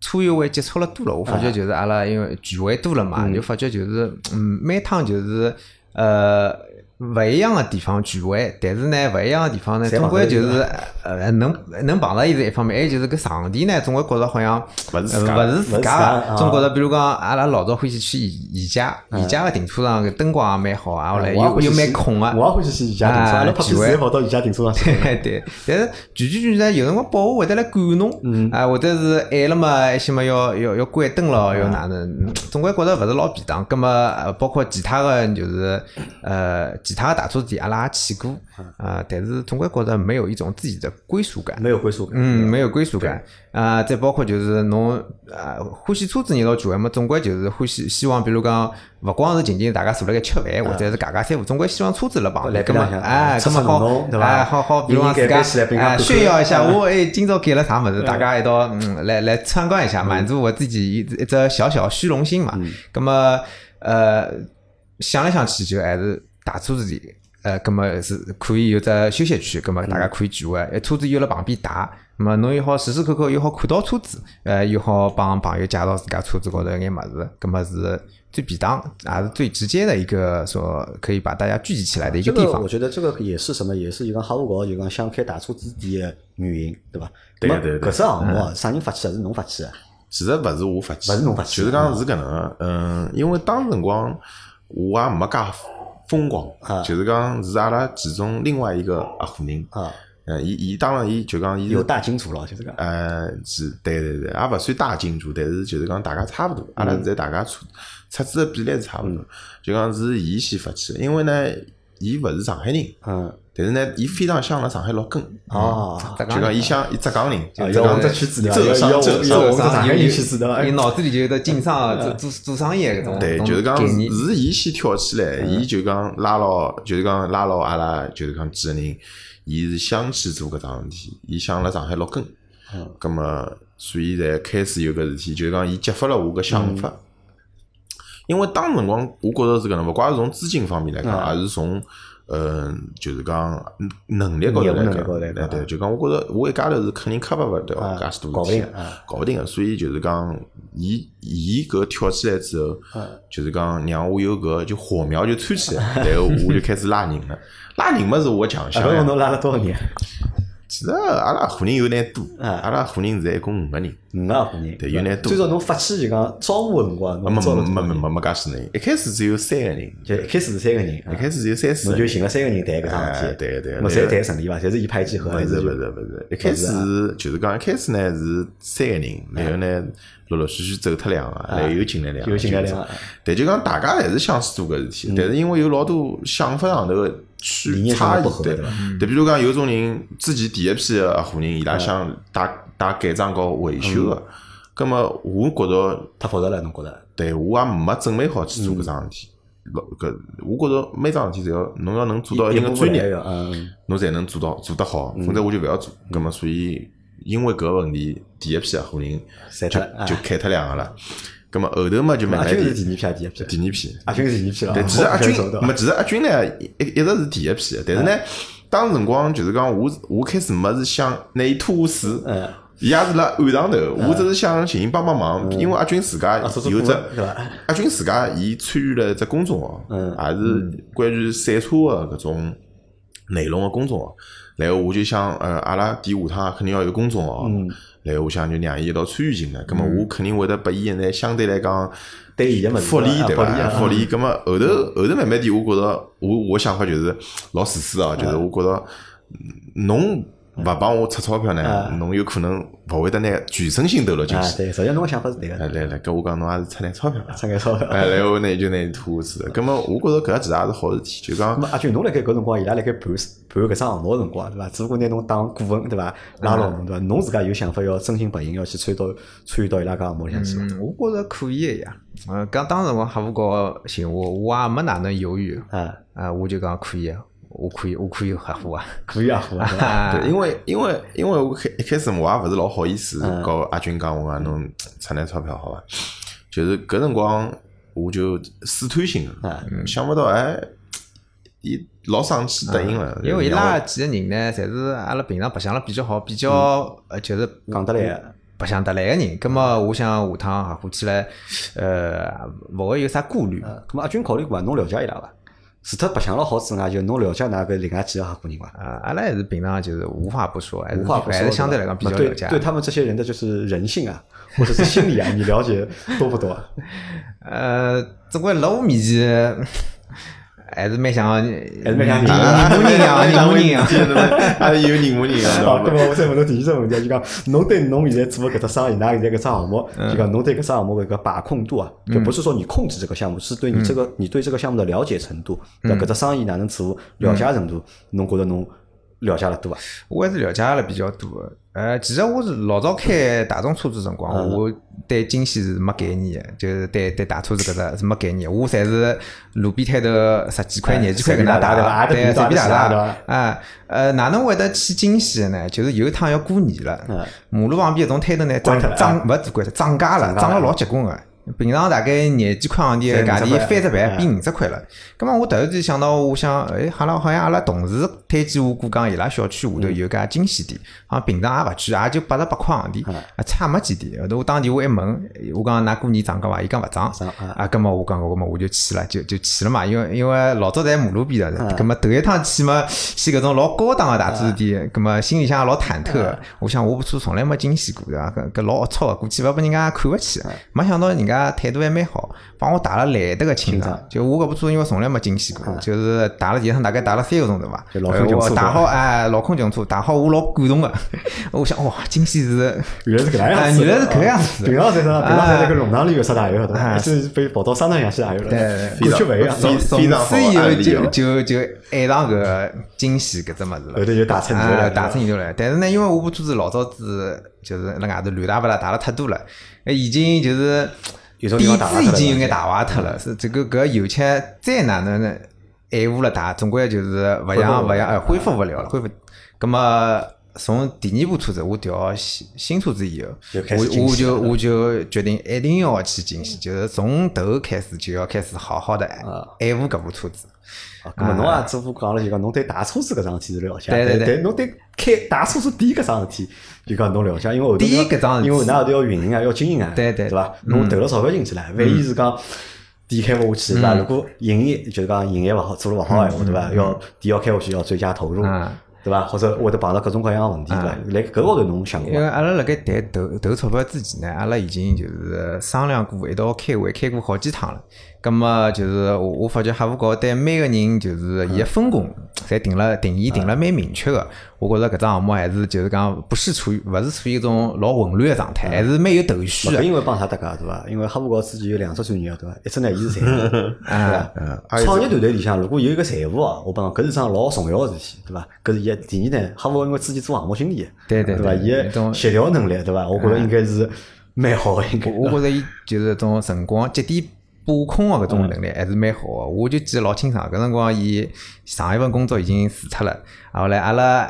车友会接触了多了，我发觉就是阿拉因为聚会多了嘛，就发觉就是嗯，每趟就是呃。勿一样个地方聚会，但是呢，勿一样个地方呢，总归就是呃，能能碰到伊是一方面，还有就是搿场地呢，总归觉着好像勿是自勿家是自家个，总觉着比如讲，阿拉老早欢喜去宜宜家，宜家个停车场搿灯光也蛮好啊，后来又又蛮空个。我也欢喜去宜家停车，阿拉拍片跑到宜家停车场去。对 对，但是聚聚聚呢，有辰光保护会得来管侬，啊，或者是晚了嘛，一些嘛要要要关灯咯，要哪能，总归觉着勿是老便当。葛么，呃，包括其他个就是呃。其他的大车店阿拉也去过啊，但是总归觉着没有一种自己的归属感，没有归属感，嗯，没有归属感啊。再包括就是侬啊，欢喜车子一道聚会嘛，总归就是欢喜希望，比如讲，勿光是仅仅大家坐辣盖吃饭，或者是家家三胡，总归希望车子辣旁边，搿么哎，搿么好，哎，好好，比如讲自家哎炫耀一下，我哎今朝改了啥物事，大家一道嗯来来参观一下，满足我自己一一只小小虚荣心嘛。搿么呃想来想去就还是。大车子里，呃，葛么是可以有只休息区，葛么大家可以聚会。诶，车子又辣旁边打，那么侬又好时时刻刻又好看到车子，呃，又好帮朋友介绍自家车子高头一眼物事，葛么是最便当，也是最直接的一个说可以把大家聚集起来的一个地方。我觉得这个也是什么，也是一个哈佛高就讲想开大车子店的原因，对吧？对对对。搿只项目啊，啥人发起的？是侬发起的？其实勿是我发起，勿是侬发起，就是讲是搿能，嗯，因为当辰光我也没介。风光，就是讲是阿拉其中另外一个合伙人，嗯，伊伊当然伊就讲伊有大金主了，就是讲，呃，是，对对对，也勿算大金主，但是就是讲大家差勿多，阿拉现在大家出出资的比例是差勿多，就讲是伊先发起，因为呢，伊勿是上海人，嗯。但是呢，伊非常想辣上海落根，哦，就讲伊想伊浙江人，要讲这圈子的，浙商浙商上海人。去治疗，伊脑子里就有得经商做做做生意搿种，对，就是讲是伊先跳起来，伊就讲拉牢，就是讲拉牢阿拉，就是讲几个人，伊是想去做搿桩事体，伊想辣上海落根，嗯，葛么所以才开始有搿事体，就是讲伊激发了我个想法，因为当辰光我觉着是搿能，勿怪是从资金方面来讲，还是从。嗯，就是讲能力高头来讲，哎对，就讲我觉着我一家头是肯定磕巴勿掉，介许多事体，搞勿定个，所以就是讲，伊伊搿跳起来之后，就是讲让我有搿就火苗就窜起来，然后我就开始拉人了，拉人嘛是我强项。侬拉了多少年？其实阿拉合伙人有眼多，阿拉合伙人现在一共五个人，五个合伙人，对，有眼多。最早侬发起就讲招募辰光，没没没没没没介许人，一开始只有三个人，就一开始是三个人，一开始只有三四，侬就寻了三个人谈搿桩事体，对对，侬侪谈顺利伐？侪是一拍即合，勿是勿是勿是，一开始就是讲一开始呢是三个人，然后呢陆陆续续走脱两个，然后又进来两个，又进来两个，但就讲大家还是想做搿事体，但是因为有老多想法上头。去差异对，对，比如讲有种人之前第一批的合伙人，伊拉想带带改装和维修的，葛么我觉着太复杂了，侬觉着？对我也没准备好去做搿桩事体。老搿我觉着每桩事体，只要侬要能做到一个专业，侬才能做到做得好，否则我就勿要做。葛么所以因为搿个问题，第一批合伙人就就开脱两个了。咁么后头嘛就慢慢第二批，第二批，第二批，阿军是第二批了。对，其实阿军，么其实阿军呢一一直是第一批，但是呢，当辰光就是讲我我开始没是想拿伊拖下水，伊也是辣岸上头，我只是想寻伊帮帮忙，因为阿军自家有只，阿军自家伊参与了只公众号，也是关于赛车的搿种内容的公众号，然后我就想，呃，阿拉第下趟肯定要有公众号。然后我想就让伊一道参与进来，咁么我肯定会得拨伊一眼相对来讲对伊个福利，对伐？福利，咁么后头后头慢慢点，我觉着我我想法就是老自私啊，就是我觉着侬。勿帮我出钞票呢，侬有可能勿会得拿全身心投入进去。对，实际侬个想法是对个。来来，跟我讲侬还是出点钞票，出点钞票。哎，然后呢就拿拖下去。咁么，我觉着搿其实也是好事体，就讲。阿俊，侬辣盖搿辰光，伊拉辣盖盘盘搿桩项目个辰光，对伐？只不过拿侬当顾问，对伐？拉牢侬，对伐？侬自家有想法要真心白银，要去参与到参与到伊拉搿项目里向去。伐，我觉着可以个呀。嗯，刚当时我客户搞寻我，我也没哪能犹豫。啊啊，我就讲可以。我可以，我可以合伙啊，可以合伙 啊。对，因为因为因为我开一开始我也勿是老好意思，告阿军讲我讲侬出点钞票好伐？就是搿辰光我就试探性的，想勿到哎，伊老生气答应了。因为伊拉几个人呢，侪是阿拉平常白相了比较好，比较呃就是讲得来。白相得来个人。葛么我想下趟合伙起来，呃，勿会有啥顾虑。呃，咁么阿军考虑过伐？侬了解伊拉伐？除脱白相了好之外，就侬了解㑚搿另外几个合伙人伐？啊，阿拉还是平常就是无话不说，还是无话不说，还是相对来讲比较对了解。对他们这些人的就是人性啊，或者是心理啊，你了解多不多？呃，总归辣我面前还是蛮像，还还是蛮像人人模人样，人模人样。还是有人模人样好。么我再问侬第二只问题，就讲侬对侬现在做的搿只生意，㑚现在搿只项目，就讲侬对搿只项目的搿个把控度啊，就不是说你控制这个项目，是对你这个你对这个项目的了解程度，对搿只生意哪能做，了解程度，侬觉得侬了解了多伐？我还是了解了比较多的。呃，其实我是老早开大众车子辰光，嗯我对惊喜是没概念的，就是对对大车子搿只是没概念。我侪是路边摊头十几块、哎廿几块搿能打对，随便打打。啊，呃，哪能会得去京西的呢？就是有一趟要过年了，马路旁边一种摊头呢涨涨勿是关涨价了涨了老结棍个。平常大概廿几块行钿个价钿翻只倍，变五十块了。咁么我突然间想到，我想，哎，好像好像阿拉同事推荐我过讲，伊拉小区下头有家惊喜店，好像平常也勿去，也就八十八块行钿，啊，差没几钿。后头我打电话一问，我讲㑚过年涨价伐？伊讲勿涨涨啊。啊，咁么我讲，咁么我就去了，就就去了嘛。因为因为老早在马路边上，咁么头一趟去嘛，去搿种老高档个大车店，咁么心里向也老忐忑个。我想我车从来没惊喜过，对伐？搿搿老龌龊个，估计勿拨人家看勿起。没想到人家态度还蛮好，帮我打了来得个清爽。就我搿部车，因为从来没惊喜过，就是打了第一趟，大概打了三个钟头伐。就老打好哎，老空穷车打好，我老感动个。我想哇，惊喜是原来是搿样子，原来是搿样子平常在啥？平常在啊那个弄堂里有啥大油，对伐？啊还是被跑到商场上去大油了，对过去勿一样。非从非常好此以后就就就爱上搿惊喜搿只物事了。后头就打成牛啊，了，打成牛了。但是呢，因为我部车子老早子就是辣外头乱打勿啦，打了太多了，呃已经就是有种地底方已经有眼打坏脱了。是这个搿油漆再哪能呢爱护了打，总归就是勿像勿像，哎，恢复勿了了，恢复。葛么从第二部车子我调新新车子以后我我就我就决定一定要去惊喜，就是从头开始就要开始好好的爱护搿部车子。啊，咁么侬也只不过讲了就讲侬对大车子搿桩事体是了解，对对对侬对开大车子店搿桩事体就讲侬了解，因为后头店要搿桩因为㑚后头要运营啊，要经营啊，对对对伐？侬投了钞票进去了，万一是讲店开勿下去，对伐？嗯如果营业就是讲营业勿好，做了勿好闲话，对伐？要店要开下去要追加投入嗯，对伐？或者会得碰到各种各样个问题，对伐？来搿高头侬想过？因为阿拉辣盖谈投投钞票之前呢，阿拉已经就是商量过，一道开会，开过好几趟了。葛么就是我我发觉客户高对每个人就是伊个分工，侪定了定义定了蛮明确个。我觉着搿只项目还是就是讲不是处于勿是处于一种老混乱个状态，还是蛮有头绪个。因为帮啥搭界对伐？因为哈佛高自己有两只专业对伐？一只呢，伊是财务，对伐？创业团队里向如果有一个财务哦，我帮侬搿是桩老重要个事体，对伐？搿是一。第二呢，哈佛因为自己做项目经理，对对对伐？对伊协调能力，对伐？我觉着应该是蛮好个，应该。我我觉着伊就是种辰光节点把控个搿种能力还是蛮好个。我就记得老清爽，搿辰光伊上一份工作已经辞脱了，然后来阿拉。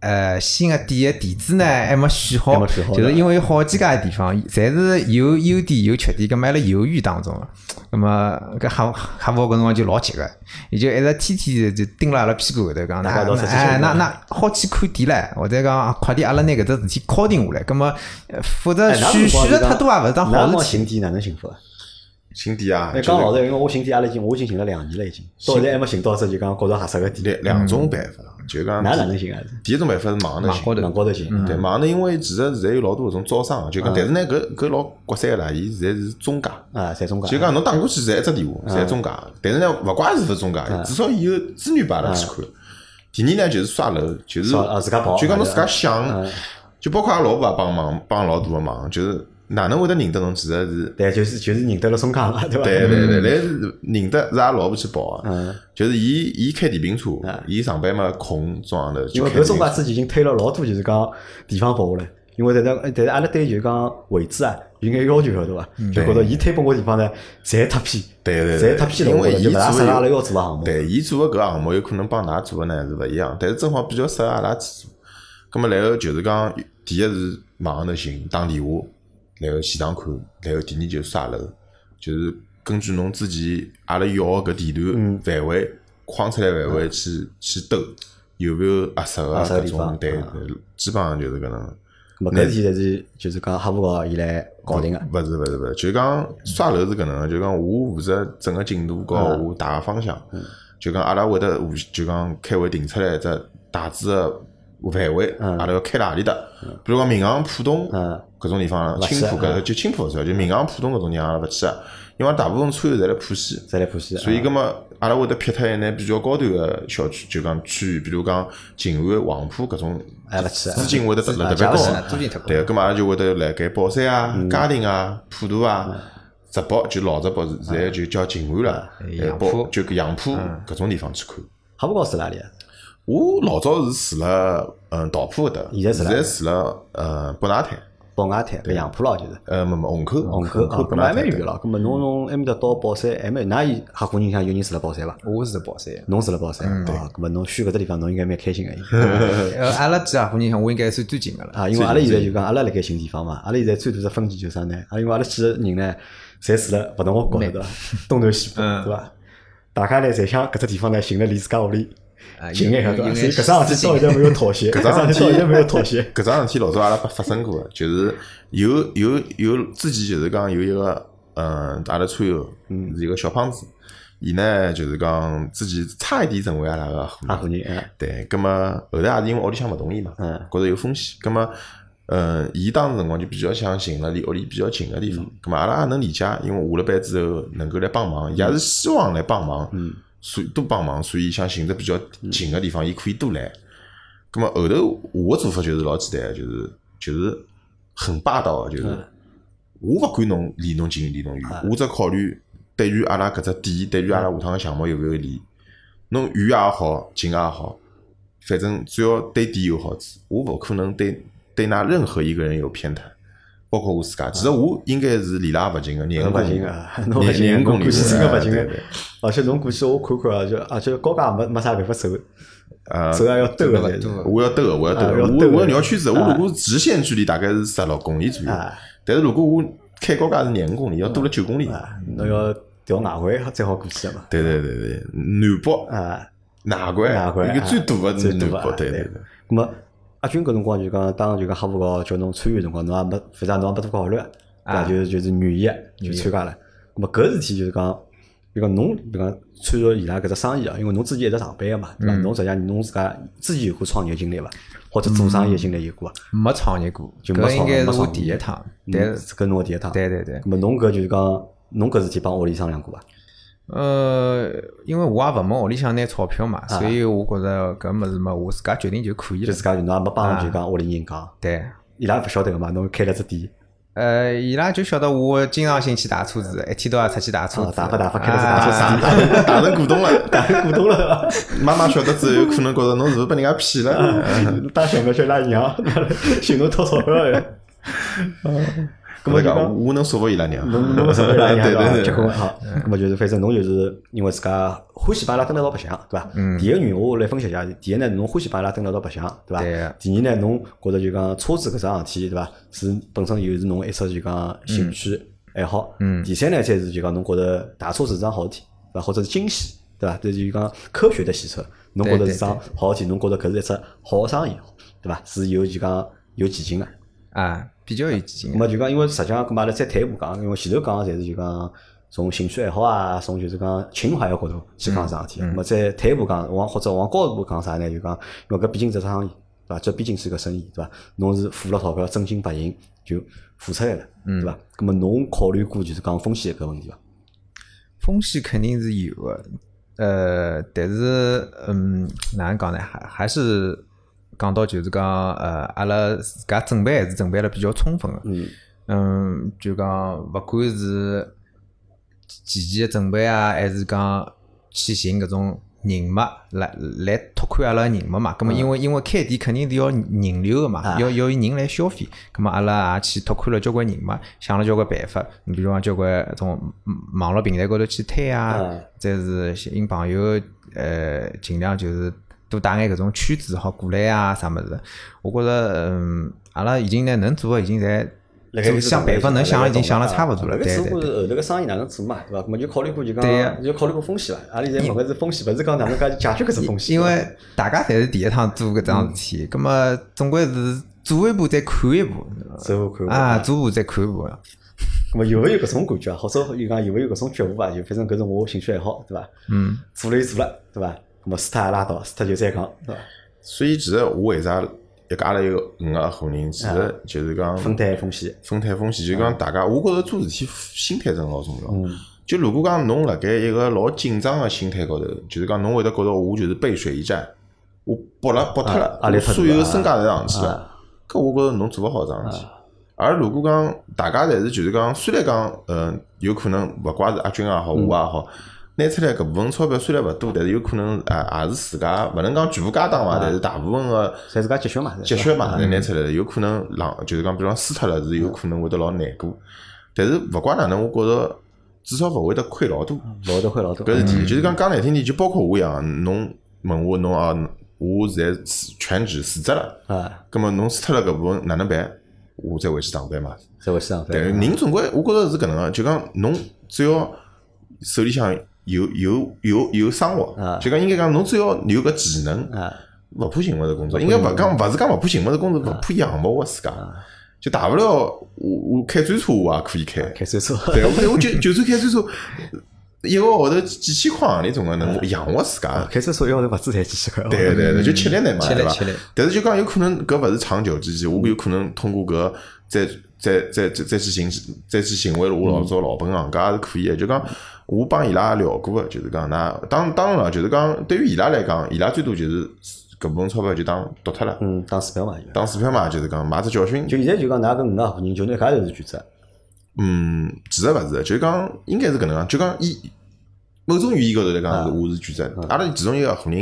呃，新个店个地址呢还没选好就是因为有好几家地方，侪是有优点有缺点，搿么还辣犹豫当中个。咁么搿客户客服搿辰光就老急个，伊就一直天天就盯辣阿拉屁股后头讲，那哎，那那好去看店唻，或者讲快点阿拉拿搿只事体敲定下来，咁么呃否则选选了太多也勿是桩好事体。哪能新店啊，哎，就是讲老实，因为我寻店阿拉已经我已经寻了两年了，已经到现在还没寻到只就讲觉着合适个店。两两种办法，就讲㑚哪能寻啊？第一种办法是网头寻，网高头。寻，对网头，因为其实现在有老多搿种招商，就讲，但是呢，搿搿老国三个啦，伊现在是中介，啊，在中介。就讲侬打过去侪一只电话，侪中介，但是呢，勿怪是勿是中介，至少伊有资源拨阿拉去看。第二呢，就是刷楼，就是自家跑就讲侬自家嗯。想，就包括阿拉老婆也帮忙，帮老大个忙，就是哪能会得认得侬，其实是。对，就是就是认得了松康了，对伐？对对对，来是认得是阿拉老婆去报嗯个，就是伊伊开电瓶车，伊上班嘛空中浪头因为搿就开电瓶车。中介之前已经推了老多，就是讲地方拨下来。因为但是但是阿拉对就是讲位置啊有眼要求晓得伐？就觉着伊推拨我地方呢，侪太偏，对对对侪太偏了，因为伊做的合阿拉要做个项目。对，伊做个搿项目有可能帮㑚做个呢是勿一样，但是正好比较适合阿拉去做。葛末然后就是讲，第一是网上头寻打电话，然后现场看，然后第二就是刷楼，就是根据侬之前阿拉要个搿地嗯段范围框出来范围去去兜，有没有合适个地方种？对基本上就是搿能。咁么搿事体是就是讲哈弗高伊来搞定个。勿是勿是勿是，就讲刷楼是搿能个，就讲我负责整个进度和我大个方向，就讲阿拉会得互就讲开会定出来一只大致个范围，阿拉要开哪里搭？比如讲闵行浦东嗯。搿种地方，青浦搿就青浦勿算，就闵行浦东搿种地方阿拉勿去个，因为大部分车友侪辣浦西。再来浦西，所以，葛么阿拉会得撇脱一眼比较高端个小区，就讲区域，比如讲静安、黄浦搿种，哎勿去资金会得特特别高对，葛么阿拉就会得辣盖宝山啊、嗯。嘉定啊、普陀啊、直宝，就老直宝是现在就叫静安了，杨浦。就搿杨浦搿种地方去看。哈弗高是哪里啊？我老早是住了嗯桃浦搿搭，现在住哪里现在住了呃北外滩，宝雅滩搿杨浦咯，就是呃没没虹口，虹口啊，搿么还蛮远咯。搿么侬从埃面搭到宝山还蛮，㑚有合伙人像有人住辣宝山伐？我是宝山。侬住辣宝山啊？搿么侬选搿只地方，侬应该蛮开心个。呃，阿拉几合伙人像，我应该算最近个了。啊，因为阿拉现在就讲，阿拉辣盖寻地方嘛，阿拉现在最大的分歧就是啥呢？啊，因为阿拉几个人呢，侪住辣勿同个角头对伐？东南西北嗯对伐？大家呢，侪想搿只地方呢，寻了离自家屋里啊近眼有对伐？有所以搿桩事体到现在没有妥协，搿搿桩事体桩事体到现在没有妥协。搿桩事体老早阿拉发发生过的，就是有有有之前就是讲有一个嗯，阿拉车友是一个小胖子，伊呢就是讲之前差一点成为阿拉个合合伙人，对，葛么后来也是因为屋里向勿同意嘛，嗯觉着有风险，葛么。嗯，伊当时辰光就比较想寻了离屋里比较近个地方，葛么阿拉也能理解，因为下了班之后能够来帮忙，伊也是希望来帮忙，所以多帮忙，所以想寻只比较近个地方，伊可以多来。咁么后头我个做法就是老简单，就是就是很霸道个，就是我勿管侬离侬近离侬远，我只考虑对于阿拉搿只点，对于阿拉下趟个项目有勿有利。侬远也好，近也好，反正只要对点有好处，我勿可能对对㑚任何一个人有偏袒，包括我自家。其实我应该是离拉勿近个，廿 侬公里勿近个，侬勿近个，廿廿公里侬过去真个勿近个。而且侬过去我看看啊，就而且高架没没啥办法走，呃，走也要兜个我要兜个，我要兜个，我我要绕圈子。我如果直线距离大概是十六公里左右啊，但是如果我开高架是廿五公里，要多了九公里。啊，侬要调外环才好过去个嘛。对对对对，南北啊，哪关外环一个最大个是南北，大个对对对。那么阿军搿辰光就讲，当就讲哈弗高叫侬参与辰光，侬也没，反正侬也没多考虑，对伐？啊就是就是愿意就参加了。咁么搿事体就是讲，比如讲侬，比如讲参与伊拉搿只生意啊，因为侬之前一直上班个嘛，对伐？侬实际上侬自家自己有过创业经历伐？或者做生意个经历有过伐？没创业过，就没搿应该是我创没创第一趟。嗯但是搿侬个第一趟。对对对，咁么侬搿就是讲，侬搿事体帮屋里商量过伐？呃，因为我也勿问屋里向拿钞票嘛，所以我觉着搿物事嘛，我自家决定就可以了。就自。家就侬也没帮就讲屋里人讲，对，伊拉勿晓得个嘛，侬开了只店，呃，伊拉就晓得我经常性去打车子，一天到晚出去打车子，啊打发打发开了只打车啊子打成股东了，打成股东了。妈妈晓得之后，可能觉着侬是勿是被人家骗了？当小苗叫伊拉娘，寻侬讨钞票个。咁么讲讲，我能说服伊拉娘，侬侬说服伊拉娘对结婚好，咁么就是反正侬就是因为自家欢喜帮伊拉蹲辣一道白相，对伐？第一个原因我来分析一下，第一呢，侬欢喜帮伊拉蹲辣一道白相，对伐？对第二呢，侬觉着就讲车子搿桩事体，对伐？是本身又是侬一只就讲兴趣爱好。嗯第三呢，才是就讲侬觉着打车是桩好事体，对伐？或者是惊喜，对伐？这就是讲科学的洗车，侬觉着是桩好事体，侬觉着搿是一只好个生意，对伐？是有就讲有前景个。啊，比较有激情咁。么就讲，因为实际上，咁嘛阿拉再退一步讲，因为前头讲个侪是就讲从兴趣爱好啊，从就是讲情怀个角度去讲桩事体。咁么再退一步讲，往或者往高一步讲啥呢？就讲，因为搿毕竟是桩生意，对伐？这毕竟是个生意，对伐？侬是付了钞票，真金白银就付出来了，对伐？咁么侬考虑过就是讲风险搿问题伐？风险肯定是有的，呃，但是嗯，哪能讲呢？还还是讲到就是讲，呃，阿拉自家准备还是准备了比较充分的。嗯嗯，就讲勿管是前期的准备啊，还是讲去寻搿种人脉来来拓宽阿拉人脉嘛。葛么因为因为开店肯定是要人流个嘛，啊要要有人来消费。葛么阿拉也去拓宽了交关人脉，想了交关办法。你比如讲交关种网络平台高头去推啊啊，再是寻朋友呃，尽量就是多带眼搿种圈子好过来啊，啥物事。我觉着嗯，阿拉已经呢能做个已经侪。辣盖想办法能想的已经想了差勿多了，搿对对只不过是后头个生意哪能做嘛，对伐？咾么就考虑过就讲就考虑过风险伐？阿拉现在问个是风险，勿是讲哪能介解决搿只风险。因为大家侪是第一趟做搿桩事体，葛么总归是做一步再看一步，走一步看一步啊，做一步再看一步。咾么有没有搿种感觉啊？或者有讲有没有搿种觉悟啊？就反正搿是我兴趣爱好，对伐？嗯，做了就做了，对伐？咁么死脱也拉倒，死脱就再讲，对伐？所以其实我为啥一家头有五个合伙人，其实就是讲分担风险，分摊风险，就讲大家，我觉着做事体心态真老重要。嗯。就如果讲侬辣盖一个老紧张个心态高头，就是讲侬会得觉着我就是背水一战，我搏了搏脱了，我所有身家侪上去了啊，搿我觉着侬做勿好桩事体。而如果讲大家侪是就是讲，虽然讲嗯有可能勿怪是阿军也好，我也好，拿出来搿部分钞票虽然勿多，但是有可能啊也是自家勿能讲全部家当伐，但是大部分个侪自家积蓄嘛，积蓄嘛，侪拿出来了，有可能浪就是讲，比方输脱了是有可能会得老难过，但是勿管哪能，我觉着至少勿会得亏老多。勿会得亏老多。搿是第一，就是讲讲难听点，就包括我一样，侬问我侬啊，我现在全职辞职了，啊，葛末侬输脱了搿部分哪能办？我再回去上班嘛。再回去上对，班。人总归我觉着是搿能个，就讲侬只要手里向有有有有生活。啊，就讲应该讲侬只要有搿技能，啊，勿怕寻勿着工作，应该勿讲勿是讲勿怕寻勿着工作，勿怕养勿活自家，就大不了我我开专车我也可以开，开专车，对，我我就就算开专车，一个号头几千块行钿总归能养活自家。开车车一号头勿止才几千块。对对对，就吃力难嘛，对伐吃力？但是就讲有可能搿勿是长久之计，我有可能通过搿再再再再再去寻再去寻回我老早老本行，搿也是可以的。就讲我帮伊拉也聊过个，就是讲那当当然了，就是讲对于伊拉来讲，伊拉最多就是搿部分钞票就当丢脱了，嗯，当水漂嘛。当水漂嘛，就是讲买只教训。就现在就讲，㑚搿五个合伙人就拿一家头是全职，嗯，其实勿是，就是讲应该是搿能样，就讲伊某种语义高头来讲是我是全职，阿拉其中一个合伙人，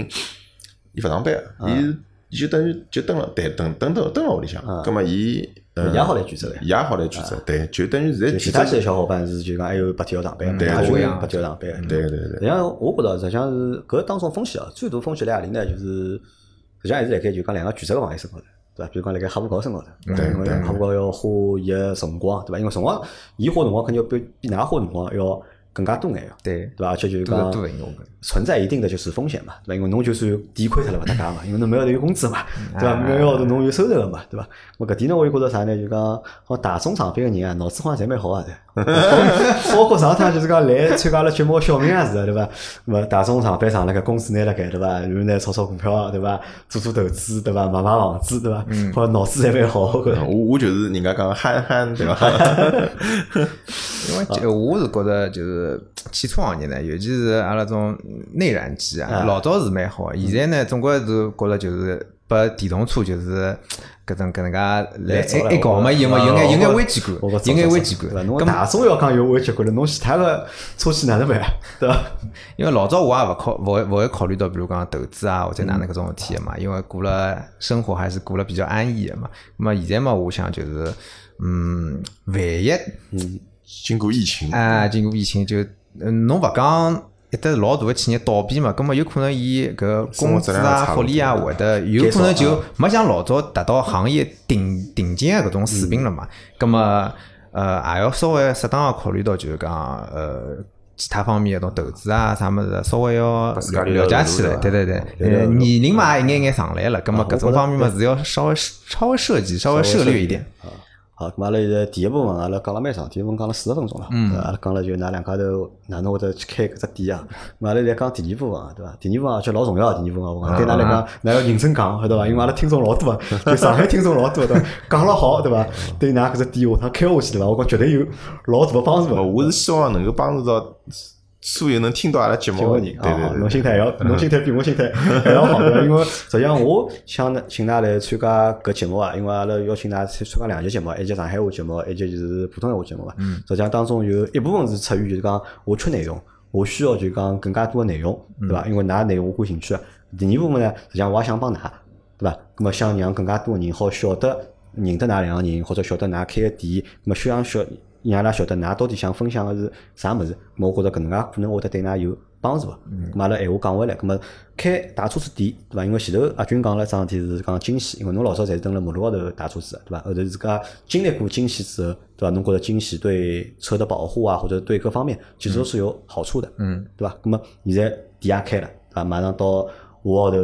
伊勿上班，伊伊就等于就蹲了，对，蹲蹲蹲蹲了屋里向，葛末伊呃也好来全职了。也好来全职，对，就等于现在其，他几个小伙伴是就讲还有白天要上班，对也就我一样。八天要上班。对对对实际上，我觉着实际上是搿当中风险啊，最大风险辣何里呢？就是实际上还是辣盖就讲两个全职个朋友身高头，对伐？比如讲辣盖客户高身高头，因为哈弗高要花伊个辰光，对伐？因为辰光伊花辰光肯定要比比㑚花辰光要更加多眼个，对，对伐？而且就是多讲。存在一定的就是风险嘛，对伐？因为侬就算抵亏脱了勿搭界嘛，因为侬每个号头有工资嘛，对伐？每个号头侬有收入个嘛，对伐？我搿点呢，我就觉着啥呢？就讲好像大众上班个人啊，脑子好像侪蛮好啊，对。包括上趟就是讲来参加阿拉节目个小明也是的，对伐？那么大众上班上了搿工资拿辣盖，对伐？然后呢炒炒股票，对伐？做做投资，对伐？买买房子，对伐？好像脑子侪蛮好，我。我我就是人家讲憨憨，对伐？因为就我是觉得就是汽车行业呢，尤其是阿拉种内燃机啊，老早是蛮好的，现在呢，总归是觉着就是把电动车就是搿种搿能介来一一搞嘛，有嘛有眼有眼危机感，有眼危机？感。侬咁么大众要讲有危机感了，侬其他个车企哪能办啊？对伐？因为老早我也勿考勿会勿会考虑到，比如讲投资啊或者哪能搿种事体的嘛，因为过了生活还是过了比较安逸的嘛。那么现在嘛，我想就是，嗯，万一经过疫情，啊，经过疫情就，嗯，侬勿讲一得老大个企业倒闭嘛，葛么有可能伊搿工资啊、福利啊会得有可能就没像老早达到行业顶顶尖个搿种水平了嘛。葛么呃，也要稍微适当个考虑到就是讲呃。其他方面的种投资啊，啥么子，稍微要了解起来，对对对，呃，年龄嘛也一眼眼上来了，葛么搿种方面嘛是要稍微稍微涉及、稍微涉略一点。好，咁阿拉现在第一部分阿拉讲了蛮长，第一部分讲了四十分钟了，嗯，阿拉讲了就㑚两家头哪能会得去开搿只店啊？咁阿拉在讲第二部分啊，对伐？第二部分而且老重要的第二部分，我讲对㑚来讲，㑚要认真讲，晓得伐？因为阿拉听众老多啊，就上海听众老多，对伐？讲了好，对伐？对㑚搿只店下趟开下去，对伐？我讲绝对有老大个帮助的。我是希望能够帮助到所有能听到阿拉节目的人，对对对侬。心态还要，侬心态比我心态还要好，因为实际上我想呢请㑚来参加搿节目啊，因为阿拉邀请㑚参参加两节节目，一节上海话节目，一节就是普通闲话节目嘛。实际上当中有一部分是出于就是讲我缺内容，我需要就讲更加多的内容，对伐？因为㑚内容我感兴趣啊。第二部分呢，实际上我也想帮㑚，对伐？那么想让更加多的人好晓得认得㑚两个人，或者晓得㑚开个店，那么想晓让阿拉晓得㑚到底想分享个是啥物事，咁我觉着搿能介可能会得对㑚有帮助个。咁阿拉闲话讲回来，咁么开大车子店，对伐？因为前头阿军讲了一桩事体是讲惊喜，因为侬老早侪是蹲辣马路高头打车子的，对伐？后头自家经历过惊喜之后，对伐？侬觉着惊喜对车的保护啊，或者对各方面其实都是有好处的，嗯，对伐？咁么现在店也开了，啊，马上到下个号头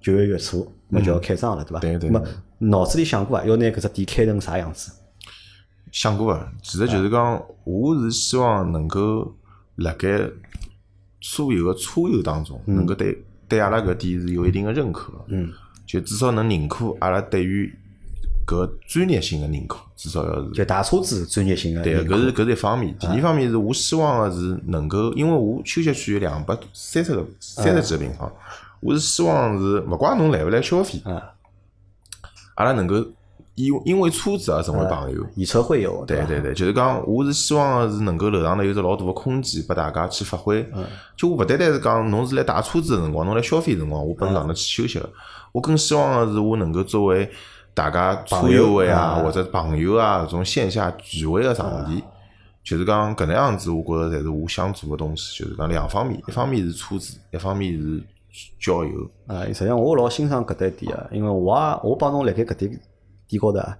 九月月初，那么就要开张了，对伐？对对脑子里想过啊，要拿搿只店开成啥样子？想过个，其实就是讲，我是希望能够辣盖所有个车友当中，能够对对阿拉搿店是有一定的认可。嗯，就至少能认可阿拉对于搿专业性的认可，至少要是。就大车子专业性的对，认可，搿是搿是一方面。第二方面是我希望的是能够，因为我休息区有两百三十个三十几个平方，我是希望是勿怪侬来勿来消费，啊，阿拉能够因因为车子而成为朋友。以车会友，吧？对对对，就是讲，我是希望是能够楼上头有只老大个空间，拨大家去发挥。就我勿单单是讲，侬是来打车子个辰光，侬来消费辰光，我奔上头去休息个。我更希望个是，我能够作为大家车友会啊，或者朋友啊，搿种线下聚会个场地。就是讲搿能样子，我觉着才是我想做个东西。就是讲两方面，一方面是车子，一方面是交友。啊，实际上我老欣赏搿一点啊，因为我也我帮侬辣盖搿点店高头啊，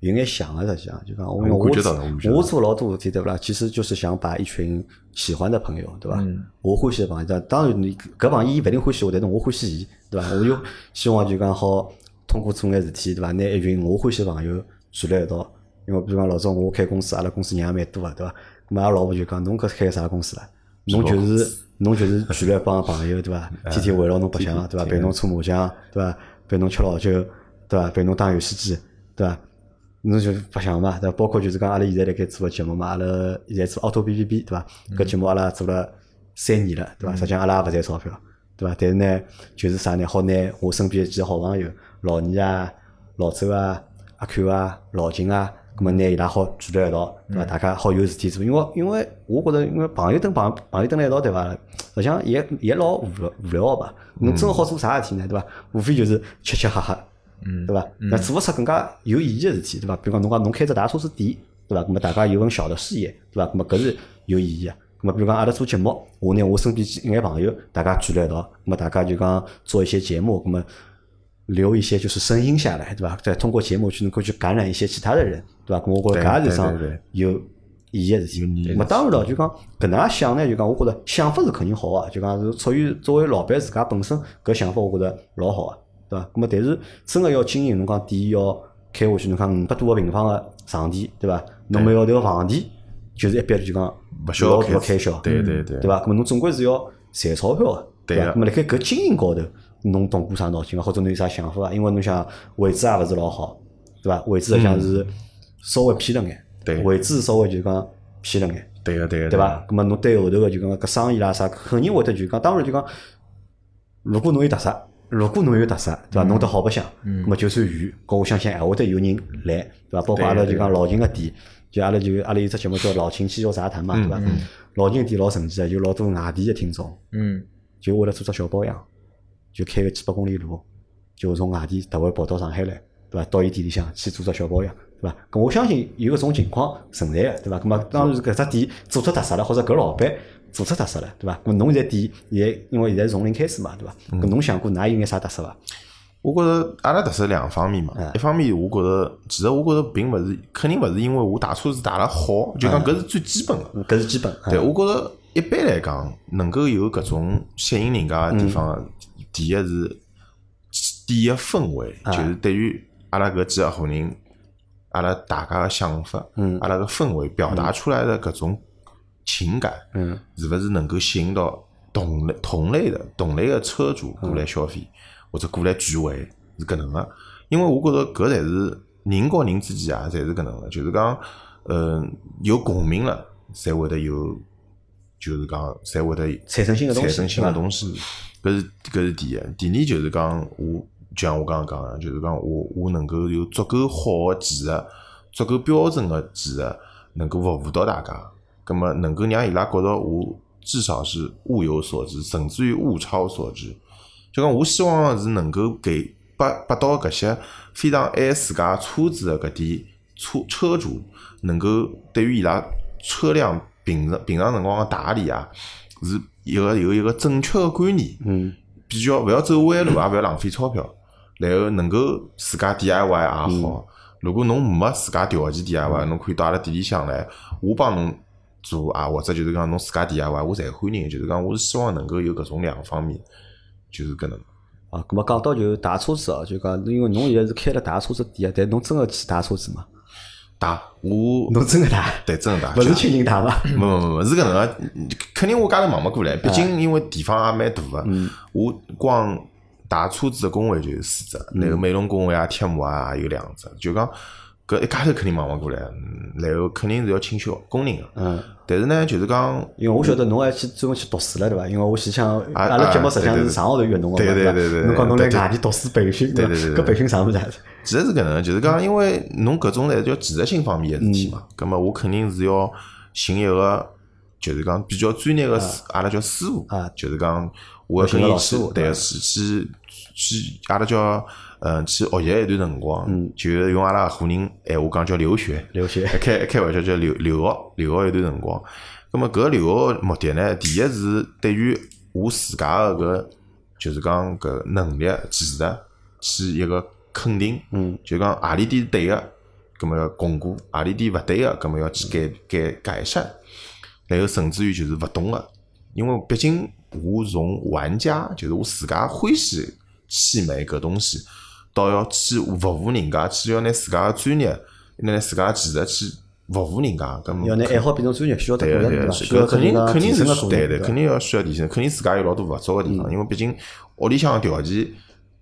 有眼像个，实际上就讲我我我做老多事体对不啦？其实就是想把一群喜欢的朋友对伐？我欢喜的朋友，但当然你搿朋友伊勿一定欢喜我，但是我欢喜伊对伐？我就希望就讲好通过做眼事体对伐？拿一群我欢喜的朋友聚辣一道。因为比如讲老早我开公司，阿拉公司人也蛮多个对伐？咁阿拉老婆就讲侬搿开啥公司啦？侬就是侬就是聚了一帮朋友对伐？天天围绕侬白相对伐？陪侬搓麻将对伐？陪侬吃老酒对伐？陪侬打游戏机对伐？侬就白相嘛，对伐？包括就是讲阿拉现在辣盖做个节目嘛，阿拉现在做 auto B B B 对伐？搿节目阿拉做了三年了对伐？实际上阿拉也勿赚钞票对伐？但是呢，就是啥呢？好拿我身边几个好朋友，老倪啊、老周啊、阿 Q 啊、老金啊。咁么拿伊拉好聚辣一道，对伐？大家好有事体做，因为因为我觉着，因为朋友蹲朋朋友蹲辣一道，对伐？实际上也也老无聊无聊个吧。侬真个好做啥事体呢？对伐？无非就是吃吃喝喝，对伐？那做勿出更加有意义个事体，对伐？比如讲侬讲侬开只大车子店，对伐？那么大家有份小的事业，对伐？那么搿是有意义个。那么比如讲阿拉做节目，我拿我身边几眼朋友，大家聚辣一道，那么大家就讲做一些节目，那么。留一些就是声音下来，对伐？再通过节目去能够去感染一些其他的人，对吧？咁我觉着搿也是桩有意义个事体。咁么当然了，就讲搿能介想呢，就讲我觉着想法是肯定好个，就讲是出于作为老板自家本身搿想法，我觉着老好个，对伐？咁么但是真个要经营，侬讲店要开下去，侬讲五百多个平方个场地，对伐？侬每号头个房地就是一笔就讲勿小老大个开销，对对对对伐？咁么侬总归是要赚钞票个，对个伐？咁么辣盖搿经营高头。侬动过啥脑筋啊？或者侬有啥想法啊？因为侬想位置也勿是老好，对伐？位置实际上是稍微偏了眼，对位置稍微就讲偏了眼，对个对个，对伐？咁么侬对后头个就讲搿生意啦啥，肯定会得就讲，当然就讲，如果侬有特色，如果侬有特色，对伐？弄得好白相，咁么就算远，搿我相信还会得有人来，对伐？包括阿拉就讲老秦个店，就阿拉就阿拉有只节目叫老秦七叫啥谈嘛，对伐？老秦个店老神奇个，有老多外地个听众，嗯，就为了做只小保养。就开个几百公里路，就从外地特会跑到上海来，对伐？到伊店里向去做只小保养，对伐？咁我相信有搿种情况存在个，对伐？咁么当然是搿只店做出特色了，或者搿老板做出特色了，对伐？咾侬现在店也因为现在是从零开始嘛，对伐？咾侬想过㑚有眼啥特色伐？我觉着阿拉特色两方面嘛，一方面我觉着，其实我觉着并勿是，肯定勿是因为我打车子打了好，就讲搿是最基本个。搿是基本。对，我觉着一般来讲，能够有搿种吸引人家个地方。第一是店个氛围，就是对于阿拉搿几个伙人，阿拉大家个想法，阿拉个氛围表达出来的搿种情感，嗯。是勿是能够吸引到同类同类的同类的车主过来消费，或者过来聚会，是搿能个。因为我觉着搿才是人和人之间啊，才是搿能个，就是讲，嗯，有共鸣了，才会得有，就是讲，才会得产生新的东西，产生新的东西。搿是搿是第一，第二就是讲我，就像我刚刚讲个，就是讲我我能够有足够好个技术，足够标准个技术，能够服务到大家，葛么能够让伊拉觉着我至少是物有所值，甚至于物超所值。就讲我希望是能够给拨拨到搿些非常爱自家车子的搿点车车主，能够对于伊拉车辆平常平常辰光个打理啊，是。一个有一个正确的观念，嗯，比较勿要走弯路，也勿要浪费钞票，然后能够自家 DIY 也好。如果侬没自家条件 DIY，侬可以到阿拉店里向来，我帮侬做啊，或者就是讲侬自家 DIY，我侪欢迎。就是讲我是希望能够有搿种两方面，就是搿能。啊，咁么讲到就打车子哦，就讲因为侬现在是开了打车子店啊，但侬真个去打车子吗？打我侬真个打？对真个打，勿是亲人打伐？没没没，是搿能个，肯定我家头忙勿过来，毕竟因为地方也蛮大个，我光打车子个工会就有四只，然后美容工会啊、贴膜啊也有两只，就讲搿一家头肯定忙勿过来，嗯然后肯定是要请求工人个。嗯，但是呢，就是讲因为我晓得侬还去专门去读书了，对伐？因为我前想，啊阿拉节目实际上是上号头约侬个嘛，对对伐对对对侬讲侬来对对。外地读书培训，对对对对。搿培训啥物事啊？其实是搿能，就是讲，因为侬搿种呢叫技术性方面个事体嘛，葛么我肯定是要寻一个，就是讲比较专业个师，阿拉叫师傅啊，就是讲我要寻伊老师傅，去对，去去阿拉叫嗯去学习一段辰光，就是用阿拉河人闲话讲叫留学，留学。开开玩笑叫留留学，留学一段辰光。咁么搿留学个目的呢，第一是对于我自家个搿就是讲搿能力技术去一个肯定，嗯，就讲何里点是对个，咁么要巩固；何里点勿对个，咁么要去改改改善。然后甚至于就是勿懂个，因为毕竟我从玩家，就是我自家欢喜去买搿东西，到要去服务人家，去要拿自家个专业，拿自家个技术去服务人家，搿么要拿爱好变成专业，需要得对个对个，搿肯定肯定是对对，肯定要需要提升，肯定自家有老多勿足个地方，因为毕竟屋里向个条件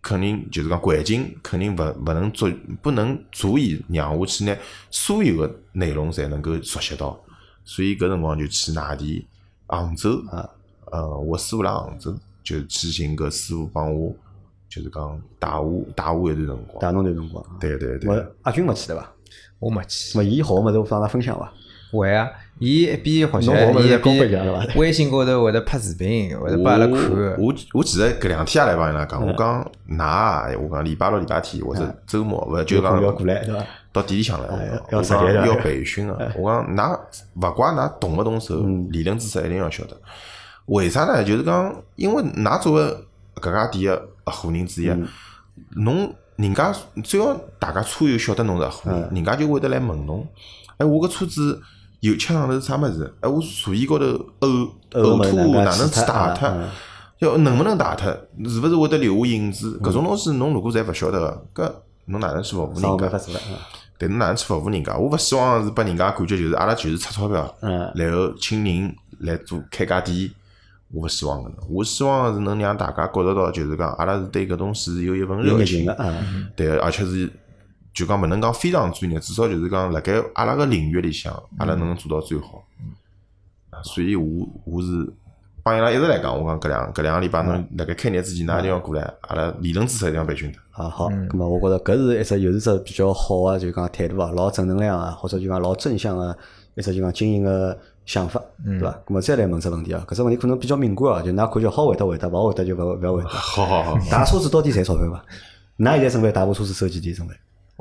肯定就是讲环境肯定勿勿能足不能足以让我去拿所有个内容侪能够熟悉到，所以搿辰光就去外地杭州啊，呃，我师傅辣杭州，就去寻搿师傅帮我，就是讲带我带我一段辰光，带侬段辰光。对对对。我阿军没去对伐？我没去。么伊好个物事我帮阿拉分享伐？会啊，伊一边学习，一边伐微信高头会得拍视频，会得拨阿拉看。我我我其实搿两天也来帮伊拉讲，我讲㑚啊，我讲礼拜六、礼拜天或者周末，勿就讲要过来对伐？到店里向来，要要培训个。我讲㑚勿怪㑚动勿动手，嗯理论知识一定要晓得。为啥呢？就是讲，因为㑚作为搿家店个合伙人之一，嗯侬人家只要大家车友晓得侬是合伙人，人家就会得来问侬，哎，我搿车子油漆上头是啥物事？哎，我座椅高头呕呕呕吐哪能哪能打脱嗯？要能不能打脱？是勿是会得留下印子？搿种东西侬如果侪勿晓得个，搿侬哪能去服务人家对，侬哪能去服务人家？我勿希望是拨人家感觉就是阿拉就是出钞票，嗯然后请人来做开家店。我勿希望搿能，我希望是能让大家觉着到，就是讲阿拉是对搿东西是有一份热情有热情个，啊，对，而且是就讲勿能讲非常专业，至少就是讲辣盖阿拉个领域里向，阿拉能做到最好。啊所以我我是帮伊拉一直来讲，我讲搿两搿两个礼拜侬辣盖开业之前，㑚一定要过来，阿拉理论知识一定要培训的。啊好，咁么我觉着搿是一只又是只比较好个，就讲态度啊，老正能量啊，或者就讲老正向个一只就讲经营个想法，对伐？咁么再来问只问题啊，搿只问题可能比较敏感啊，就㑚看就好回答回答，勿好回答就勿勿要回答。好好好，打车子到底赚钞票伐？㑚现在准备打部车子收几钿准备？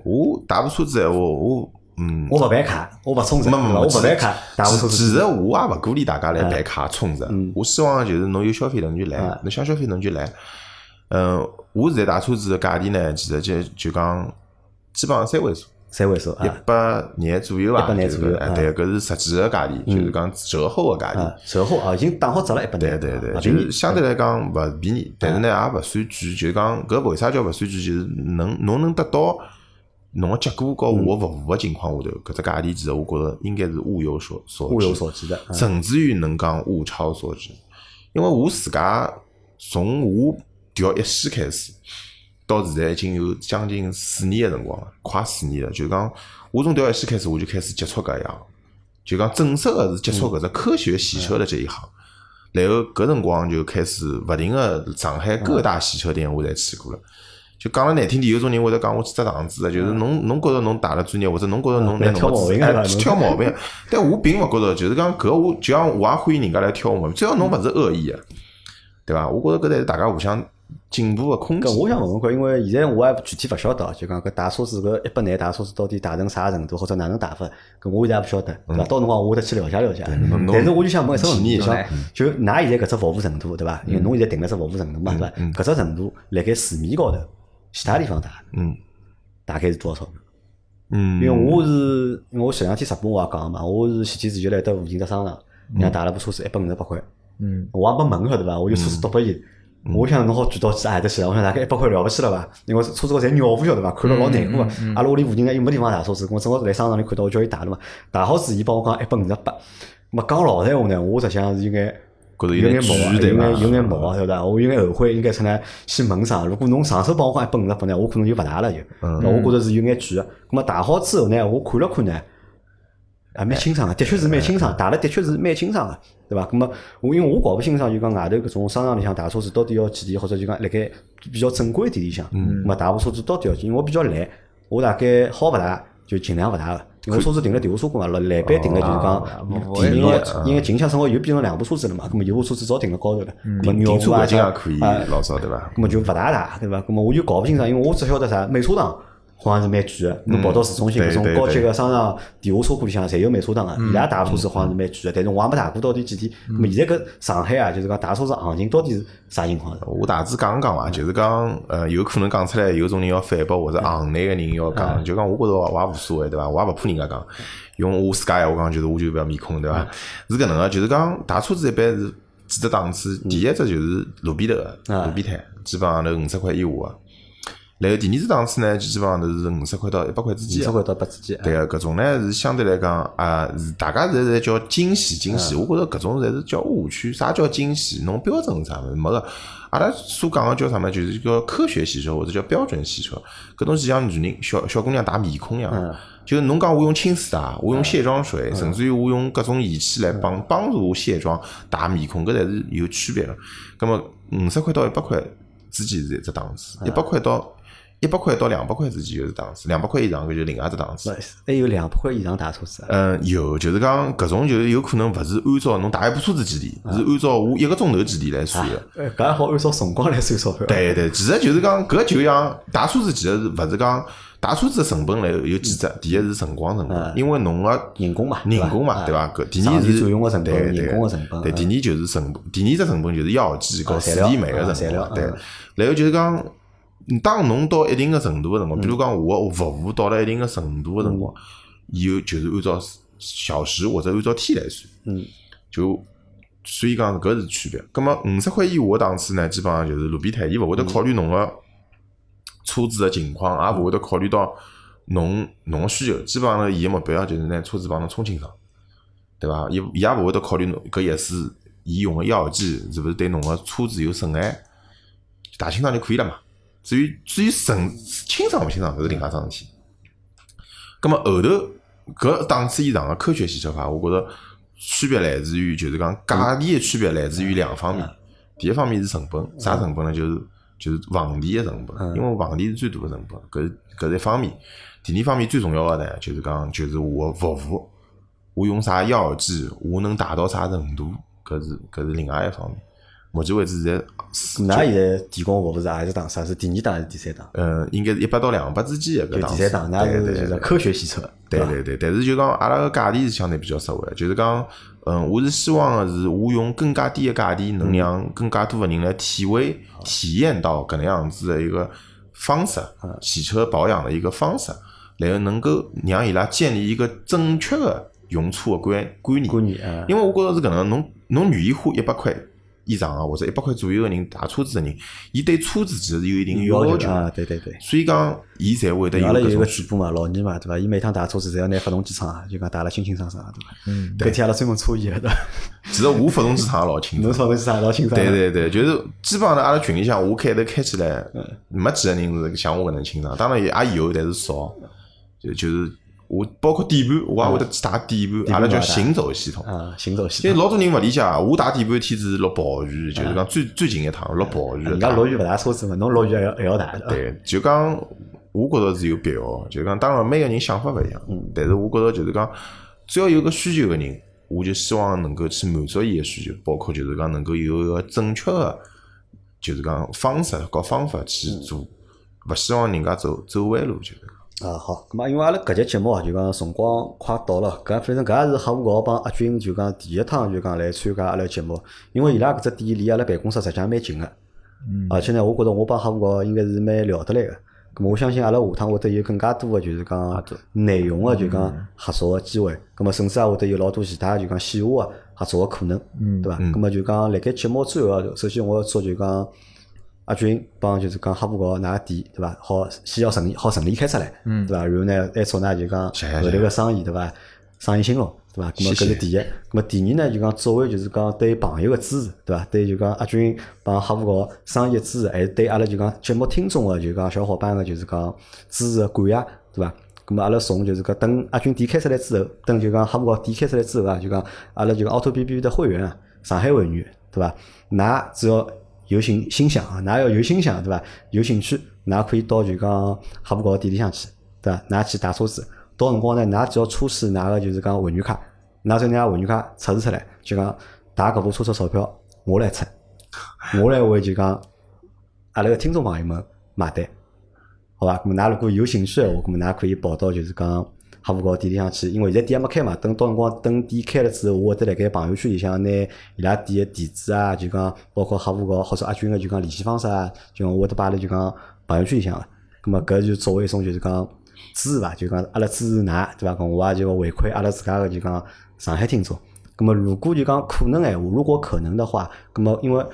我打部车子闲话，我嗯，我勿办卡，我勿充值？没没没，我勿办卡，打部车子其。实我也勿鼓励大家来办卡充值，我希望就是侬有消费能就来嗯，侬想消费能就来。嗯，我现在打车子个价钿呢，其实就就讲基本上三位数，三位数一啊百廿左右吧，100廿左右对，搿是实际个价钿，就是讲折后个价钿啊。，折后啊，已经打好折了一百廿。对对对，啊就是相对来讲勿便宜，但是呢也勿算贵，就是讲搿为啥叫勿算贵，就是能侬能得到侬个结果和我服务个情况下头，搿只价钿其实我觉着应该是物有所所物有所值的。啊甚至于能讲物超所值，因为我自家从我调一线开始，到现在已经有将近四年个辰光了，快四年了。就讲我从调一线开始，我就开始接触搿一行，就讲正式个是接触搿只科学洗车的这一行。然后搿辰光就开始勿停个上海各大洗车店我侪去过了。就讲了难听点，有种人会得讲我去只场子的，就是侬侬觉着侬打了专业，或者侬觉着侬拿来挑侬个哎毛病啊侬挑毛病。但我并勿觉着，就是讲搿我就像我也欢迎人家来挑毛病，只要侬勿是恶意个，对伐？我觉着搿才是大家互相进步个空间搿。我想问问看，因为现在我也具体勿晓得啊，就讲搿打车子搿一百廿打车子到底打成啥程度，或者哪能打法，搿我现在也勿晓得，对伐？到辰光我会得去了解了解。但是我就想问一只问题，体验一下就㑚现在搿只服务程度，对伐？因为侬现在定了只服务程度嘛，对伐？搿只程度辣盖市面高头，其他地方打嗯大概是多少？嗯，因为我是，因为我前两天直播我也讲嘛，我是前天子就来到附近只商场，人家打了部车子一百五十八块，嗯，我也没问晓得伐？我就车子倒拨伊，我想侬好举到几矮的去，我想大概一百块了不起了伐？因为车子高侪尿布晓得伐？看了老难过个。阿拉屋里附近呢又没地方洗车子，我正好来商场里看到，我叫伊汏了嘛。汏好子，伊帮我讲一百五十八。么讲老实闲话呢，我实际上是应该觉着有眼毛啊，点巨对伐有眼？有眼毛啊，晓得伐？我有眼后悔，应该出来先问上。如果侬上手帮我讲一百五十八呢，我可能就勿大了就。嗯那我觉着是有眼贵个。咁么汏好之后呢，我看了看呢。啊，蛮清爽个，的确是蛮清爽，打了的确是蛮清爽个，对伐？那么我因为我搞勿清爽，就讲外头搿种商场里向打车子到底要几钿，或者就讲辣盖比较正规店里向，嗯，么打部车子到底要几？因为我比较懒，我大概好勿大就尽量勿大个。因为我车子停了地下车库嘛，老蓝班停了就是讲我第也二，因为近腔生活又变成两部车子了嘛，那么有部车子早停了高头了，停停车环境也可以啊，老早对伐？那么就勿大大，对伐？那么我就搞勿清爽，因为我只晓得啥美车档好像是蛮贵个，侬跑到市中心搿种高级个商场地下车库里向侪有美车档个，伊拉打车子好像是蛮贵个，但是我也没打过到底几钿。咁么现在搿上海啊，就是讲打车子行情到底是啥情况？我大致讲讲伐，就是讲，呃，有可能讲出来，有种人要反驳，或者行内个人要讲，就讲我觉着我也无所谓，对伐？我也勿怕人家讲，用我自家闲话讲，就是我就勿要面孔，对伐？是搿能个，就是讲打车子一般是几只档次，第一只就是路边头个啊路边摊，基本上头五十块以下个。然后第二只档次呢，基本上都是五十块到一百块之间的。几十块到百之间。对个，搿种呢是相对来讲啊，是大家现在侪叫精细精细，我觉着搿种侪是叫误区。啥叫精细？侬标准是啥物事？没个。阿拉所讲个叫啥物事？就是叫科学洗车或者叫标准洗车。搿东西像女人小小姑娘打面孔一样嗯，就是侬讲我用清水啊，我用卸妆水，甚至于我用各种仪器来帮帮助我卸妆打面孔，搿侪是有区别个。葛么五十块到一百块之间是一只档次，一百块到一百块到两百块之间就是档次，两百块以上搿就另外一只档次。还有两百块以上大车子啊，嗯，有，就是讲搿种就是有可能勿是按照侬打一部车子几钿，是按照我一个钟头几钿来算个。呃搿还好按照辰光来算钞票。对对，其实就是讲搿就像打车子，其实是勿是讲打车子的成本来有几只？第一是辰光成本，因为侬个人工嘛，人工嘛，啊对伐？搿第二是占用个成本人工个成本对，嗯第二就是成本，第二只成本就是药剂和水电煤个啊成本。对然后就是讲，当侬到一定个程度个辰光，比如讲我个服务到了一定个程度个辰光，以后就是按照小时或者按照天来算。嗯，就所以讲搿是区别。葛么五十块以下个档次呢，基本上就是路边摊，伊勿会得考虑侬个车子个情况，也勿会得考虑到侬侬个需求。基本上呢，伊个目标就是拿车子帮侬充清爽，对伐？伊伊也勿会得考虑侬搿一次伊用个药剂是勿是对侬个车子有损害，打清爽就可以了嘛。至于至于损清爽勿清爽，搿是另外桩事体。葛么后头搿档次以上个科学洗车法，我觉着区别来自于就是讲价钿个区别来自于两方面。第一方面是成本，啥成本呢？就是就是房钿个成本，因为房钿是最大个成本，搿是搿是一方面。第二方面最重要个呢，就是讲就是我个服务，我用啥药剂，我能达到啥程度，搿是搿是另外一方面。目前为止现在㑚现在提供服务是何一档？啥是第二档还是第三档？嗯，应该是一百到两百之间的搿档次。就第三档，㑚对是就是科学洗车，伐？对对对，但是就讲阿拉个价钿是相对比较实惠，就是讲，嗯，我是希望个是我用更加低个价钿，能让更加多个人来体会、体验到搿能样子的一个方式，洗车保养的一个方式，然后能够让伊拉建立一个正确的用车的观观念。观念啊，因为我觉着是搿能，侬侬愿意花一百块以上啊，或者一百块左右个人打车子个人，伊对车子其实是有一定要求啊，对对对。所以讲，伊才会得有阿拉有一搿种个主播嘛，老倪嘛，对伐？伊每趟打车子侪要拿发动机窗啊，就讲打了清清爽爽，对伐？嗯，搿天阿拉专门搓伊个，对伐？其实我发动机厂也老清侬爽。发动机窗老清爽。对对对，就是基本上，阿拉群里向我开头开起来，嗯没几个人是像我搿能清爽。当然也也有，但是少。就就是我包括底盘，我也会得去打底盘，阿拉叫行走系统。啊，行走系统。因为老多人勿理解，我打底盘天子是落暴雨，就是讲最最近一趟落暴雨。人家落雨勿打车子嘛，侬落雨还要还要打的。对，就讲我觉着是有必要，就讲当然每个人想法勿一样，但是我觉着就是讲，只要有个需求个人，我就希望能够去满足伊个需求，包括就是讲能够有一个正确个，就是讲方式和方法去做，勿希望人家走走弯路，就是讲。啊，好，咁么因为阿拉搿节节目啊，就讲辰光快到了，搿反正搿也是黑虎桥帮阿军就讲第一趟就讲来参加阿拉节目，因为伊拉搿只店离阿拉办公室实际上蛮近个，嗯。而且呢，我觉着我帮黑虎桥应该是蛮聊得来个。咁么我相信阿拉下趟会得有更加多个就是讲内容个就讲合作个机会，咁么甚至也会得有老多其他就讲线下个合作个可能，对伐？咁么就讲辣盖节目最后啊，首先我要做就讲阿军帮就是讲哈布高㑚店对伐？好先要顺利，好顺利开出来，对伐？然后呢，还祝㑚就讲后头个生意对伐？生意兴隆，对伐？咁么搿是第一。咁么第二呢，就讲作为就是讲对朋友个支持，对伐？对就讲阿军帮哈布高生意个支持，还是对阿拉就讲节目听众个就讲小伙伴个就是讲支持个感谢，对伐？咁么阿拉从就是讲等阿军店开出来之后，等就讲哈布高店开出来之后啊，就讲阿拉就讲凹凸 B B 的会员啊，上海会员对伐？㑚只要有心心想啊，㑚要有心想对伐？有兴趣，㑚可以到就讲哈布高店里向去，对伐？㑚去打车子，到辰光呢，㑚只要出示㑚个就是讲会员卡，㑚将㑚会员卡出示出来，就讲打搿部车子钞票我来出，我来为就讲阿拉个听众朋友们买单。好伐？咁么㑚如果有兴趣个话，咁么㑚可以跑到就是讲哈佛高店里向去，因为现在店还没开嘛。等到辰光等店开了之后，我会得辣盖朋友圈里向拿伊拉店个地址啊，就讲包括哈佛高或者阿军个就讲联系方式啊，就讲我会得摆辣就讲朋友圈里向个。咁么搿就作为一种就是讲支持伐，就讲阿拉支持㑚对伐？咁我也就回馈阿拉自家个就讲上海听众。咁么如果就讲可能闲话，如果可能的话，咁么因为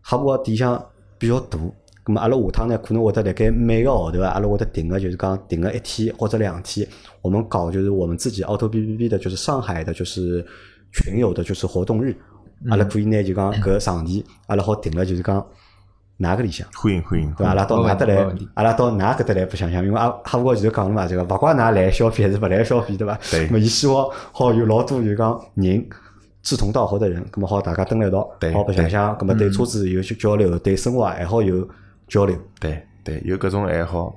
哈佛高店里向比较大。咁么阿拉下趟呢，可能会得辣盖每个号头啊，阿拉会得定个就是讲定个一天或者两天，我们搞就是我们自己 auto B B B 的，就是上海的，就是群友的，就是活动日，阿拉可以呢就讲搿场地，阿拉好定了就是讲哪个里向。欢迎欢迎，对伐？阿拉到没哪搭来阿拉到哪搿搭来白相相，因为阿哈佛高前头讲了嘛，这个勿怪㑚来消费还是勿来消费，对伐？对伊希望好有老多就讲人志同道合的人，咁么好大家蹲辣一道，好白相相，咁么对车子有些交流，对生活爱好有交流。对对，有各种爱好，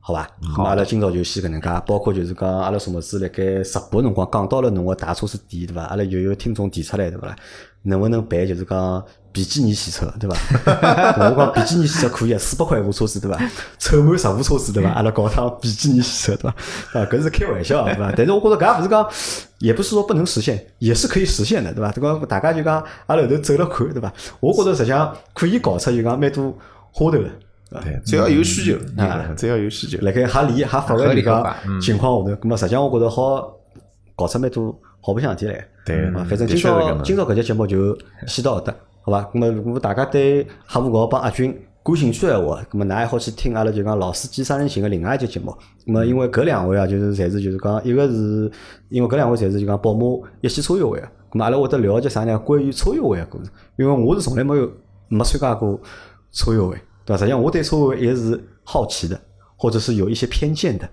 好吧？好阿拉今朝就先搿能介，包括就是讲阿拉什么子辣盖直播辰光讲到了侬个大车子店对伐？阿拉又有听众提出来对伐啦？能不能办就是讲比基尼洗车对伐？我讲比基尼洗车可以啊，四百块一部车子对伐？凑满十部车子对伐？阿拉搞趟比基尼洗车对伐？啊，搿是开玩笑对伐？但是我觉着搿也勿是讲，也不是说不能实现，也是可以实现的对伐？这个大家就讲阿拉后头走了看对伐？我觉着实际上可以搞出就讲蛮多花头的。对只要有需求啊，只要有需求，辣盖合理合法个就合理合讲法嗯情况下头，咁么实际上我觉着好搞出蛮多好白相事体来。对啊，反正今朝今朝搿节节目就先到搿搭，好伐？咁么如果大家对黑五高帮阿军感兴趣个话，咁么㑚还好去听阿拉就讲老司机三人行个另外一节节目。咁么因为搿两位啊，就是侪是就是讲一个是因为搿两位侪是就讲宝马一汽车友会个，咁么阿拉会得了解啥呢？关于车友会个故事，因为我是从来没有没参加过车友会，对伐？实际上我对车友会一直是好奇的，或者是有一些偏见的，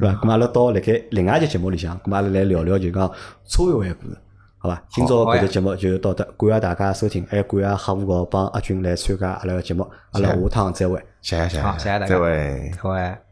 对伐？咁么阿拉到辣盖另外一节节目里向，咁么阿拉来聊聊就讲车友会个故事。好伐？今朝搿只节节目就到这，感谢大家收听，还感谢哈富高帮阿军来参加阿拉个节目，阿拉下趟再会。谢谢谢谢，好谢谢大家再会。好哎。